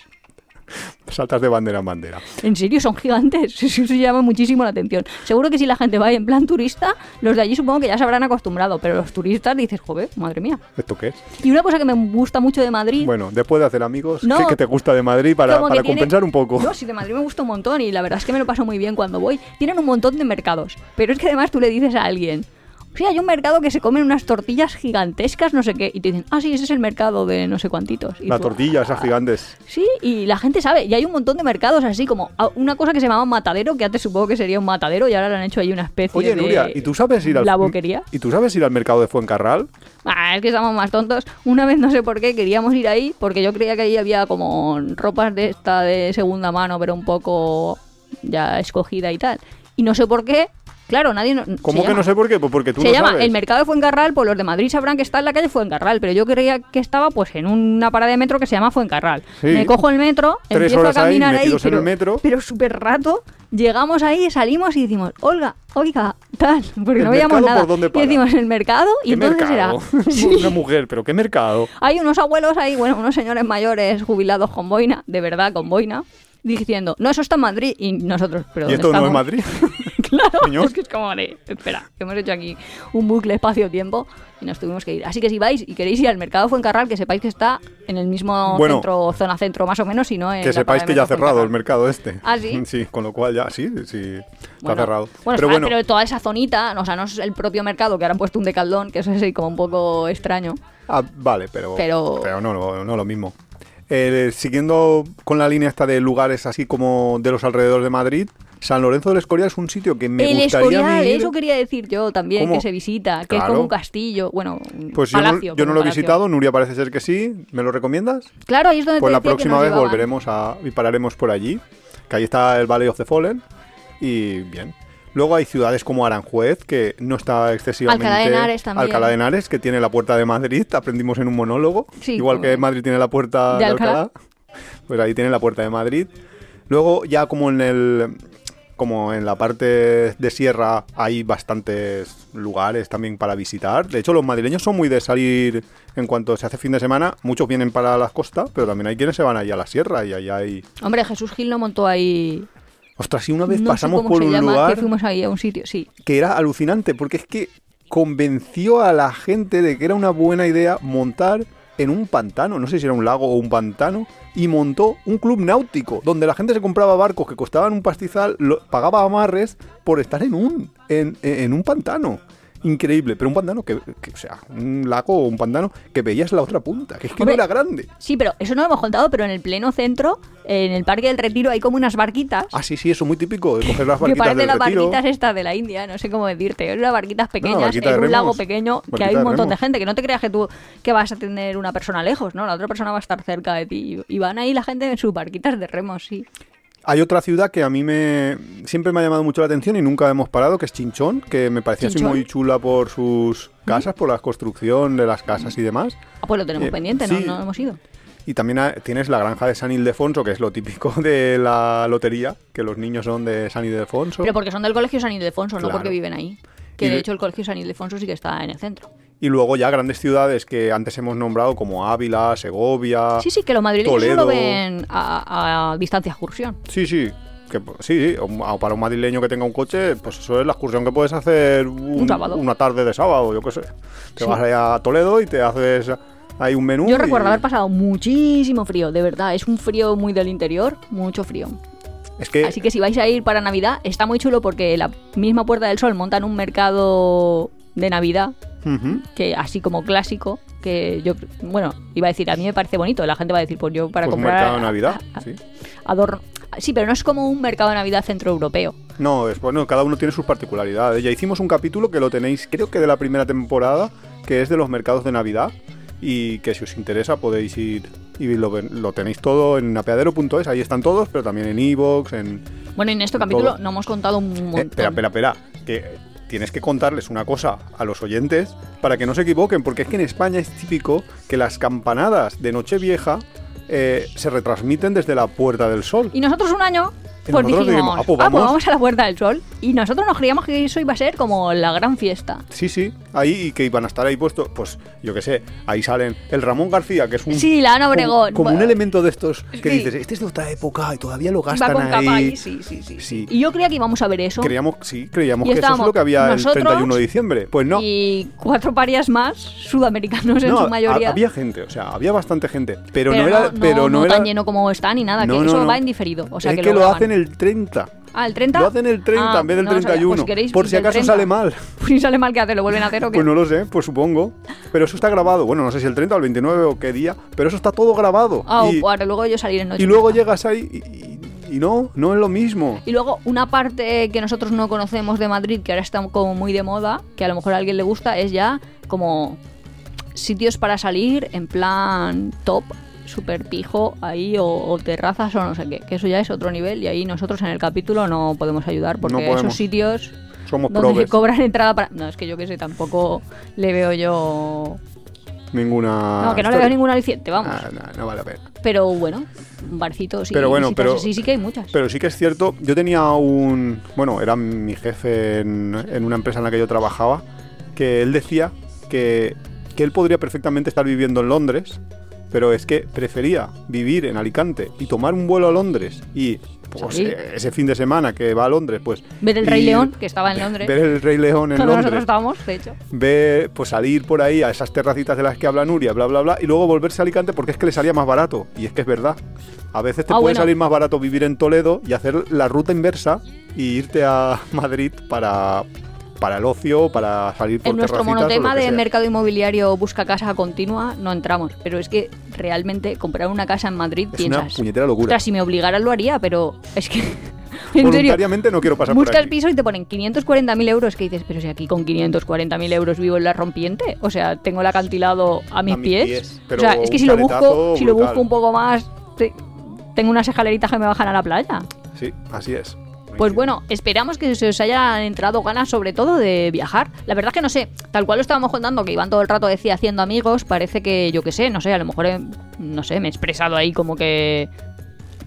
*laughs* Saltas de bandera en bandera. En serio, son gigantes. *laughs* Eso llama muchísimo la atención. Seguro que si la gente va en plan turista, los de allí supongo que ya se habrán acostumbrado, pero los turistas dices, joder, madre mía. ¿Esto qué es? Y una cosa que me gusta mucho de Madrid. Bueno, después de hacer amigos, No. ¿qué, qué te gusta de Madrid para, como para que tiene- compensar un poco? No, sí, de Madrid me gusta un montón y la verdad es que me lo paso muy bien cuando voy. Tienen un montón de mercados, pero es que además tú le dices a alguien, sí, hay un mercado que se comen unas tortillas gigantescas, no sé qué, y te dicen, ah, sí, ese es el mercado de no sé cuantitos. Y La tú, tortilla, esas "Ah". gigantes. Sí, y la gente sabe, y hay un montón de mercados así como una cosa que se llamaba matadero, que antes supongo que sería un matadero y ahora le han hecho ahí una especie Oye, de... Nuria, ¿y tú sabes ir al La boquería. ¿Y tú sabes ir al mercado de Fuencarral? Ah, es que estamos más tontos. Una vez no sé por qué queríamos ir ahí, porque yo creía que ahí había como ropas de esta de segunda mano, pero un poco ya escogida y tal. Y no sé por qué, claro, nadie... No, ¿Cómo que llama- no sé por qué? Pues porque tú se llama sabes. el mercado de Fuencarral, pues los de Madrid sabrán que está en la calle Fuencarral, pero yo creía que estaba pues en una parada de metro que se llama Fuencarral. Sí. Me cojo el metro, Tres empiezo horas a caminar ahí, pero, el metro. pero súper rato, llegamos ahí, salimos y decimos, Olga, oiga, tal, porque ¿El no veíamos nada. por dónde y decimos, el mercado, y ¿Qué entonces mercado? era... *laughs* Sí. Una mujer, pero ¿qué mercado? Hay unos abuelos ahí, bueno, unos señores mayores jubilados con boina, de verdad con boina, diciendo, no, eso está en Madrid. Y nosotros, pero ¿Y ¿dónde esto no es? Madrid? *laughs* claro, Señor. es que es como de, espera, que hemos hecho aquí un bucle espacio-tiempo y nos tuvimos que ir. Así que si vais y queréis ir al mercado Fuencarral, que sepáis que está en el mismo Bueno. centro, zona centro más o menos, y no en que sepáis que ya ha cerrado el mercado este. ¿Ah, sí? *laughs* Sí, con lo cual ya, sí, sí, está cerrado. Bueno, pero ah, bueno, pero toda esa zonita, o sea, no es el propio mercado que ahora han puesto un decaldón, que eso es así como un poco extraño. ah, vale, pero, Pero- no, no, no lo mismo. Eh, siguiendo con la línea esta de lugares así como de los alrededores de Madrid, San Lorenzo del Escorial es un sitio que me el gustaría Escorial, eso quería decir yo también, ¿Cómo? que se visita, que es Claro. como un castillo, bueno, un Pues yo, palacio. no, yo no lo he visitado, Nuria parece ser que sí. ¿Me lo recomiendas? Claro, ahí es donde Pues te la próxima vez llevaban. volveremos a, y pararemos por allí. Que ahí está el Valley of the Fallen. Y bien. Luego hay ciudades como Aranjuez, que no está excesivamente... Alcalá de Henares también. Alcalá de Henares, que tiene la puerta de Madrid, aprendimos en un monólogo. Sí, Igual que Madrid tiene la puerta ¿De de, Alcalá? Alcalá. Pues ahí tiene la puerta de Madrid. Luego ya como en el... Como en la parte de sierra hay bastantes lugares también para visitar. De hecho, los madrileños son muy de salir en cuanto se hace fin de semana. Muchos vienen para las costas, pero también hay quienes se van ahí a la sierra y ahí hay... Hombre, Jesús Gil no montó ahí. Ostras, sí, una vez no pasamos por un llama, lugar que fuimos ahí a un sitio, sí. que era alucinante, porque es que convenció a la gente de que era una buena idea montar en un pantano, no sé si era un lago o un pantano, y montó un club náutico, donde la gente se compraba barcos que costaban un pastizal, lo- pagaba amarres por estar en un, en, en un pantano. Increíble, pero un pantano que, que, o sea, un lago o un pantano que veías la otra punta, que es que Hombre, no era grande. Sí, pero eso no lo hemos contado, pero en el pleno centro, en el Parque del Retiro, hay como unas barquitas. Ah, sí, sí, eso es muy típico, de coger las *laughs* que barquitas parecen del las retiro. barquitas estas de la India, no sé cómo decirte. Son unas barquitas pequeñas barquita en un lago pequeño que hay un montón de gente. Que no te creas que tú que vas a tener una persona lejos, ¿no? La otra persona va a estar cerca de ti. Y van ahí la gente en sus barquitas de remos, sí. Hay otra ciudad que a mí me siempre me ha llamado mucho la atención y nunca hemos parado, que es Chinchón, que me parecía así muy chula por sus casas, por la construcción de las casas y demás. Ah, pues lo tenemos Eh, pendiente, sí. ¿no? No hemos ido. Y también ha- tienes la granja de San Ildefonso, que es lo típico *laughs* de la lotería, que los niños son de San Ildefonso. Pero porque son del Colegio San Ildefonso, no Claro. porque viven ahí. Que Y de- hecho el Colegio San Ildefonso sí que está en el centro. Y luego ya grandes ciudades que antes hemos nombrado como Ávila, Segovia. Sí, sí, que los madrileños Toledo. solo ven a, a distancia excursión. Sí, sí. Que, sí, sí, o- para un madrileño que tenga un coche, pues eso es la excursión que puedes hacer un- Un sábado. una tarde de sábado, yo qué sé. Te Sí. vas allá a Toledo y te haces ahí un menú. Yo y- recuerdo haber pasado muchísimo frío, de verdad. Es un frío muy del interior, mucho frío. Es que Así que si vais a ir para Navidad, está muy chulo porque la misma Puerta del Sol montan un mercado de Navidad, Que así como clásico, que yo, bueno, iba a decir, a mí me parece bonito. La gente va a decir, pues yo para Pues un comprar mercado de Navidad, a- a- sí. adorno. Sí, pero no es como un mercado de Navidad centroeuropeo. No, es bueno, cada uno tiene sus particularidades. Ya hicimos un capítulo que lo tenéis, creo que de la primera temporada, que es de los mercados de Navidad. Y que si os interesa podéis ir y lo, tenéis todo en apeadero.es, ahí están todos, pero también en iVoox, en... Bueno, y en este capítulo no hemos contado un montón. Eh, espera, espera, espera, que tienes que contarles una cosa a los oyentes para que no se equivoquen, porque es que en España es típico que las campanadas de Nochevieja eh, se retransmiten desde la Puerta del Sol. Y nosotros un año, pues dijimos, dijimos, ah, pues vamos". a la Puerta del Sol. Y nosotros nos creíamos que eso iba a ser como la gran fiesta. Sí, sí, ahí y que iban a estar ahí puestos, pues yo qué sé, ahí salen el Ramón García, que es un... Sí, la Ana Obregón. Como, un Bueno. elemento de estos que Sí. dices, este es de otra época y todavía lo Va gastan con capa ahí. sí, sí, sí, Sí. Y yo creía que íbamos a ver eso. Creíamos, sí, creíamos Y que eso es lo que había el 31 de diciembre. Pues no. Y cuatro parias más, sudamericanos en no, su mayoría. ha- había gente, o sea, había bastante gente. Pero, pero no era, pero no, era tan lleno como está ni nada, No, que no, eso no. va en diferido. O sea, es que, que, lo, graban. hacen el 30. Ah, el 30. Lo hacen el 30 Ah, en vez del no lo sabía. 31. Pues queréis, por si acaso 30. sale mal. *laughs* Pues si sale mal, ¿qué hace? ¿Lo vuelven a hacer o qué? Pues no lo sé, pues supongo. Pero eso está grabado. Bueno, no sé si el 30 o el 29 o qué día, pero eso está todo grabado. Ah, y, para luego yo salir en noche. y luego llegas ahí y, y- y no, no es lo mismo. Y luego una parte que nosotros no conocemos de Madrid, que ahora está como muy de moda, que a lo mejor a alguien le gusta, es ya como sitios para salir en plan top, super pijo ahí, o, o terrazas o no sé qué. Que eso ya es otro nivel y ahí nosotros en el capítulo no podemos ayudar porque podemos. esos sitios Somos donde probes. cobran entrada para... No, es que yo que sé, tampoco le veo yo... Ninguna. no, que no le veo ningún aliciente, vamos. Ah, no, no vale la pena. Pero bueno, barcitos y Pero bueno, pero- así sí que hay muchas. Pero sí que es cierto, yo tenía un. Bueno, era mi jefe en, en una empresa en la que yo trabajaba, que él decía que, que él podría perfectamente estar viviendo en Londres, pero es que prefería vivir en Alicante y tomar un vuelo a Londres y pues, ese fin de semana que va a Londres, pues. Ver el Rey León, que estaba en Londres. Ver el Rey León en Cuando nosotros Londres. estábamos, de hecho. Ver, pues salir por ahí a esas terracitas de las que habla Nuria, bla, bla, bla, y luego volverse a Alicante porque es que le salía más barato. Y es que es verdad. A veces te Ah, puede bueno. salir más barato vivir en Toledo y hacer la ruta inversa y irte a *laughs* Madrid para, para el ocio, para salir por En nuestro monotema de sea. mercado inmobiliario busca casa continua no entramos, pero es que realmente comprar una casa en Madrid Es una piensas, puñetera locura. ostras, si me obligaran lo haría, pero es que *laughs* en serio, Voluntariamente no quiero pasar por buscas aquí. piso y te ponen 540.000 euros que dices, pero si aquí con 540.000 euros vivo en la rompiente, o sea, tengo el acantilado a mis, mis pies. pies, o sea, es que si lo busco, si lo busco un poco más, te- tengo unas escaleritas que me bajan a la playa. Sí, así es. Pues bueno, esperamos que se os hayan entrado ganas sobre todo de viajar. La verdad que no sé, tal cual lo estábamos contando, que Iván todo el rato decía haciendo amigos, parece que yo qué sé, no sé, a lo mejor, he- no sé, me he expresado ahí como que...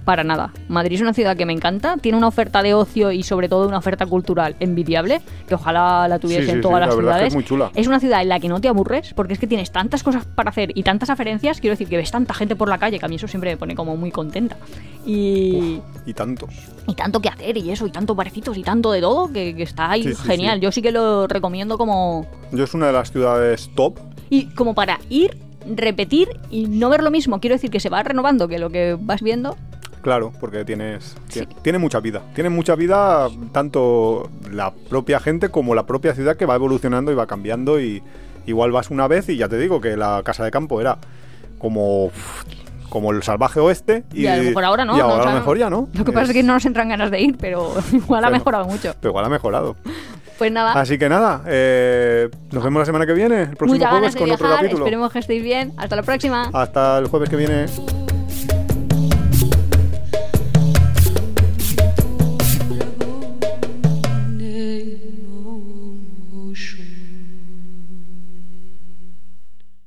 Para nada. Madrid es una ciudad que me encanta, tiene una oferta de ocio y sobre todo una oferta cultural envidiable, que ojalá la tuviese Sí, sí, en todas sí, las la verdad es que ciudades. es muy chula. Es una ciudad en la que no te aburres, porque es que tienes tantas cosas para hacer y tantas aferencias, quiero decir que ves tanta gente por la calle, que a mí eso siempre me pone como muy contenta. Y... Y tanto. Y tanto que hacer y eso, y tanto parecitos y tanto de todo, que, que está ahí genial. Yo sí que lo recomiendo como... Yo es una de las ciudades top. Y como para ir, repetir y no ver lo mismo. Quiero decir que se va renovando, que lo que vas viendo... Claro, porque tienes Sí. tiene mucha vida. Tiene mucha vida tanto la propia gente como la propia ciudad que va evolucionando y va cambiando y igual vas una vez y ya te digo que la casa de campo era como como el salvaje oeste y, Y a lo mejor ahora no, y no, ahora a lo mejor ya no. Lo que pasa es que no nos entran ganas de ir, pero *laughs* igual ha Pero- mejorado mucho. Pero igual ha mejorado. Pues nada, Así que nada, eh, nos vemos la semana que viene, el próximo muchas jueves ganas de con otro viajar. capítulo. Esperemos que estéis bien. Hasta la próxima. Hasta el jueves que viene.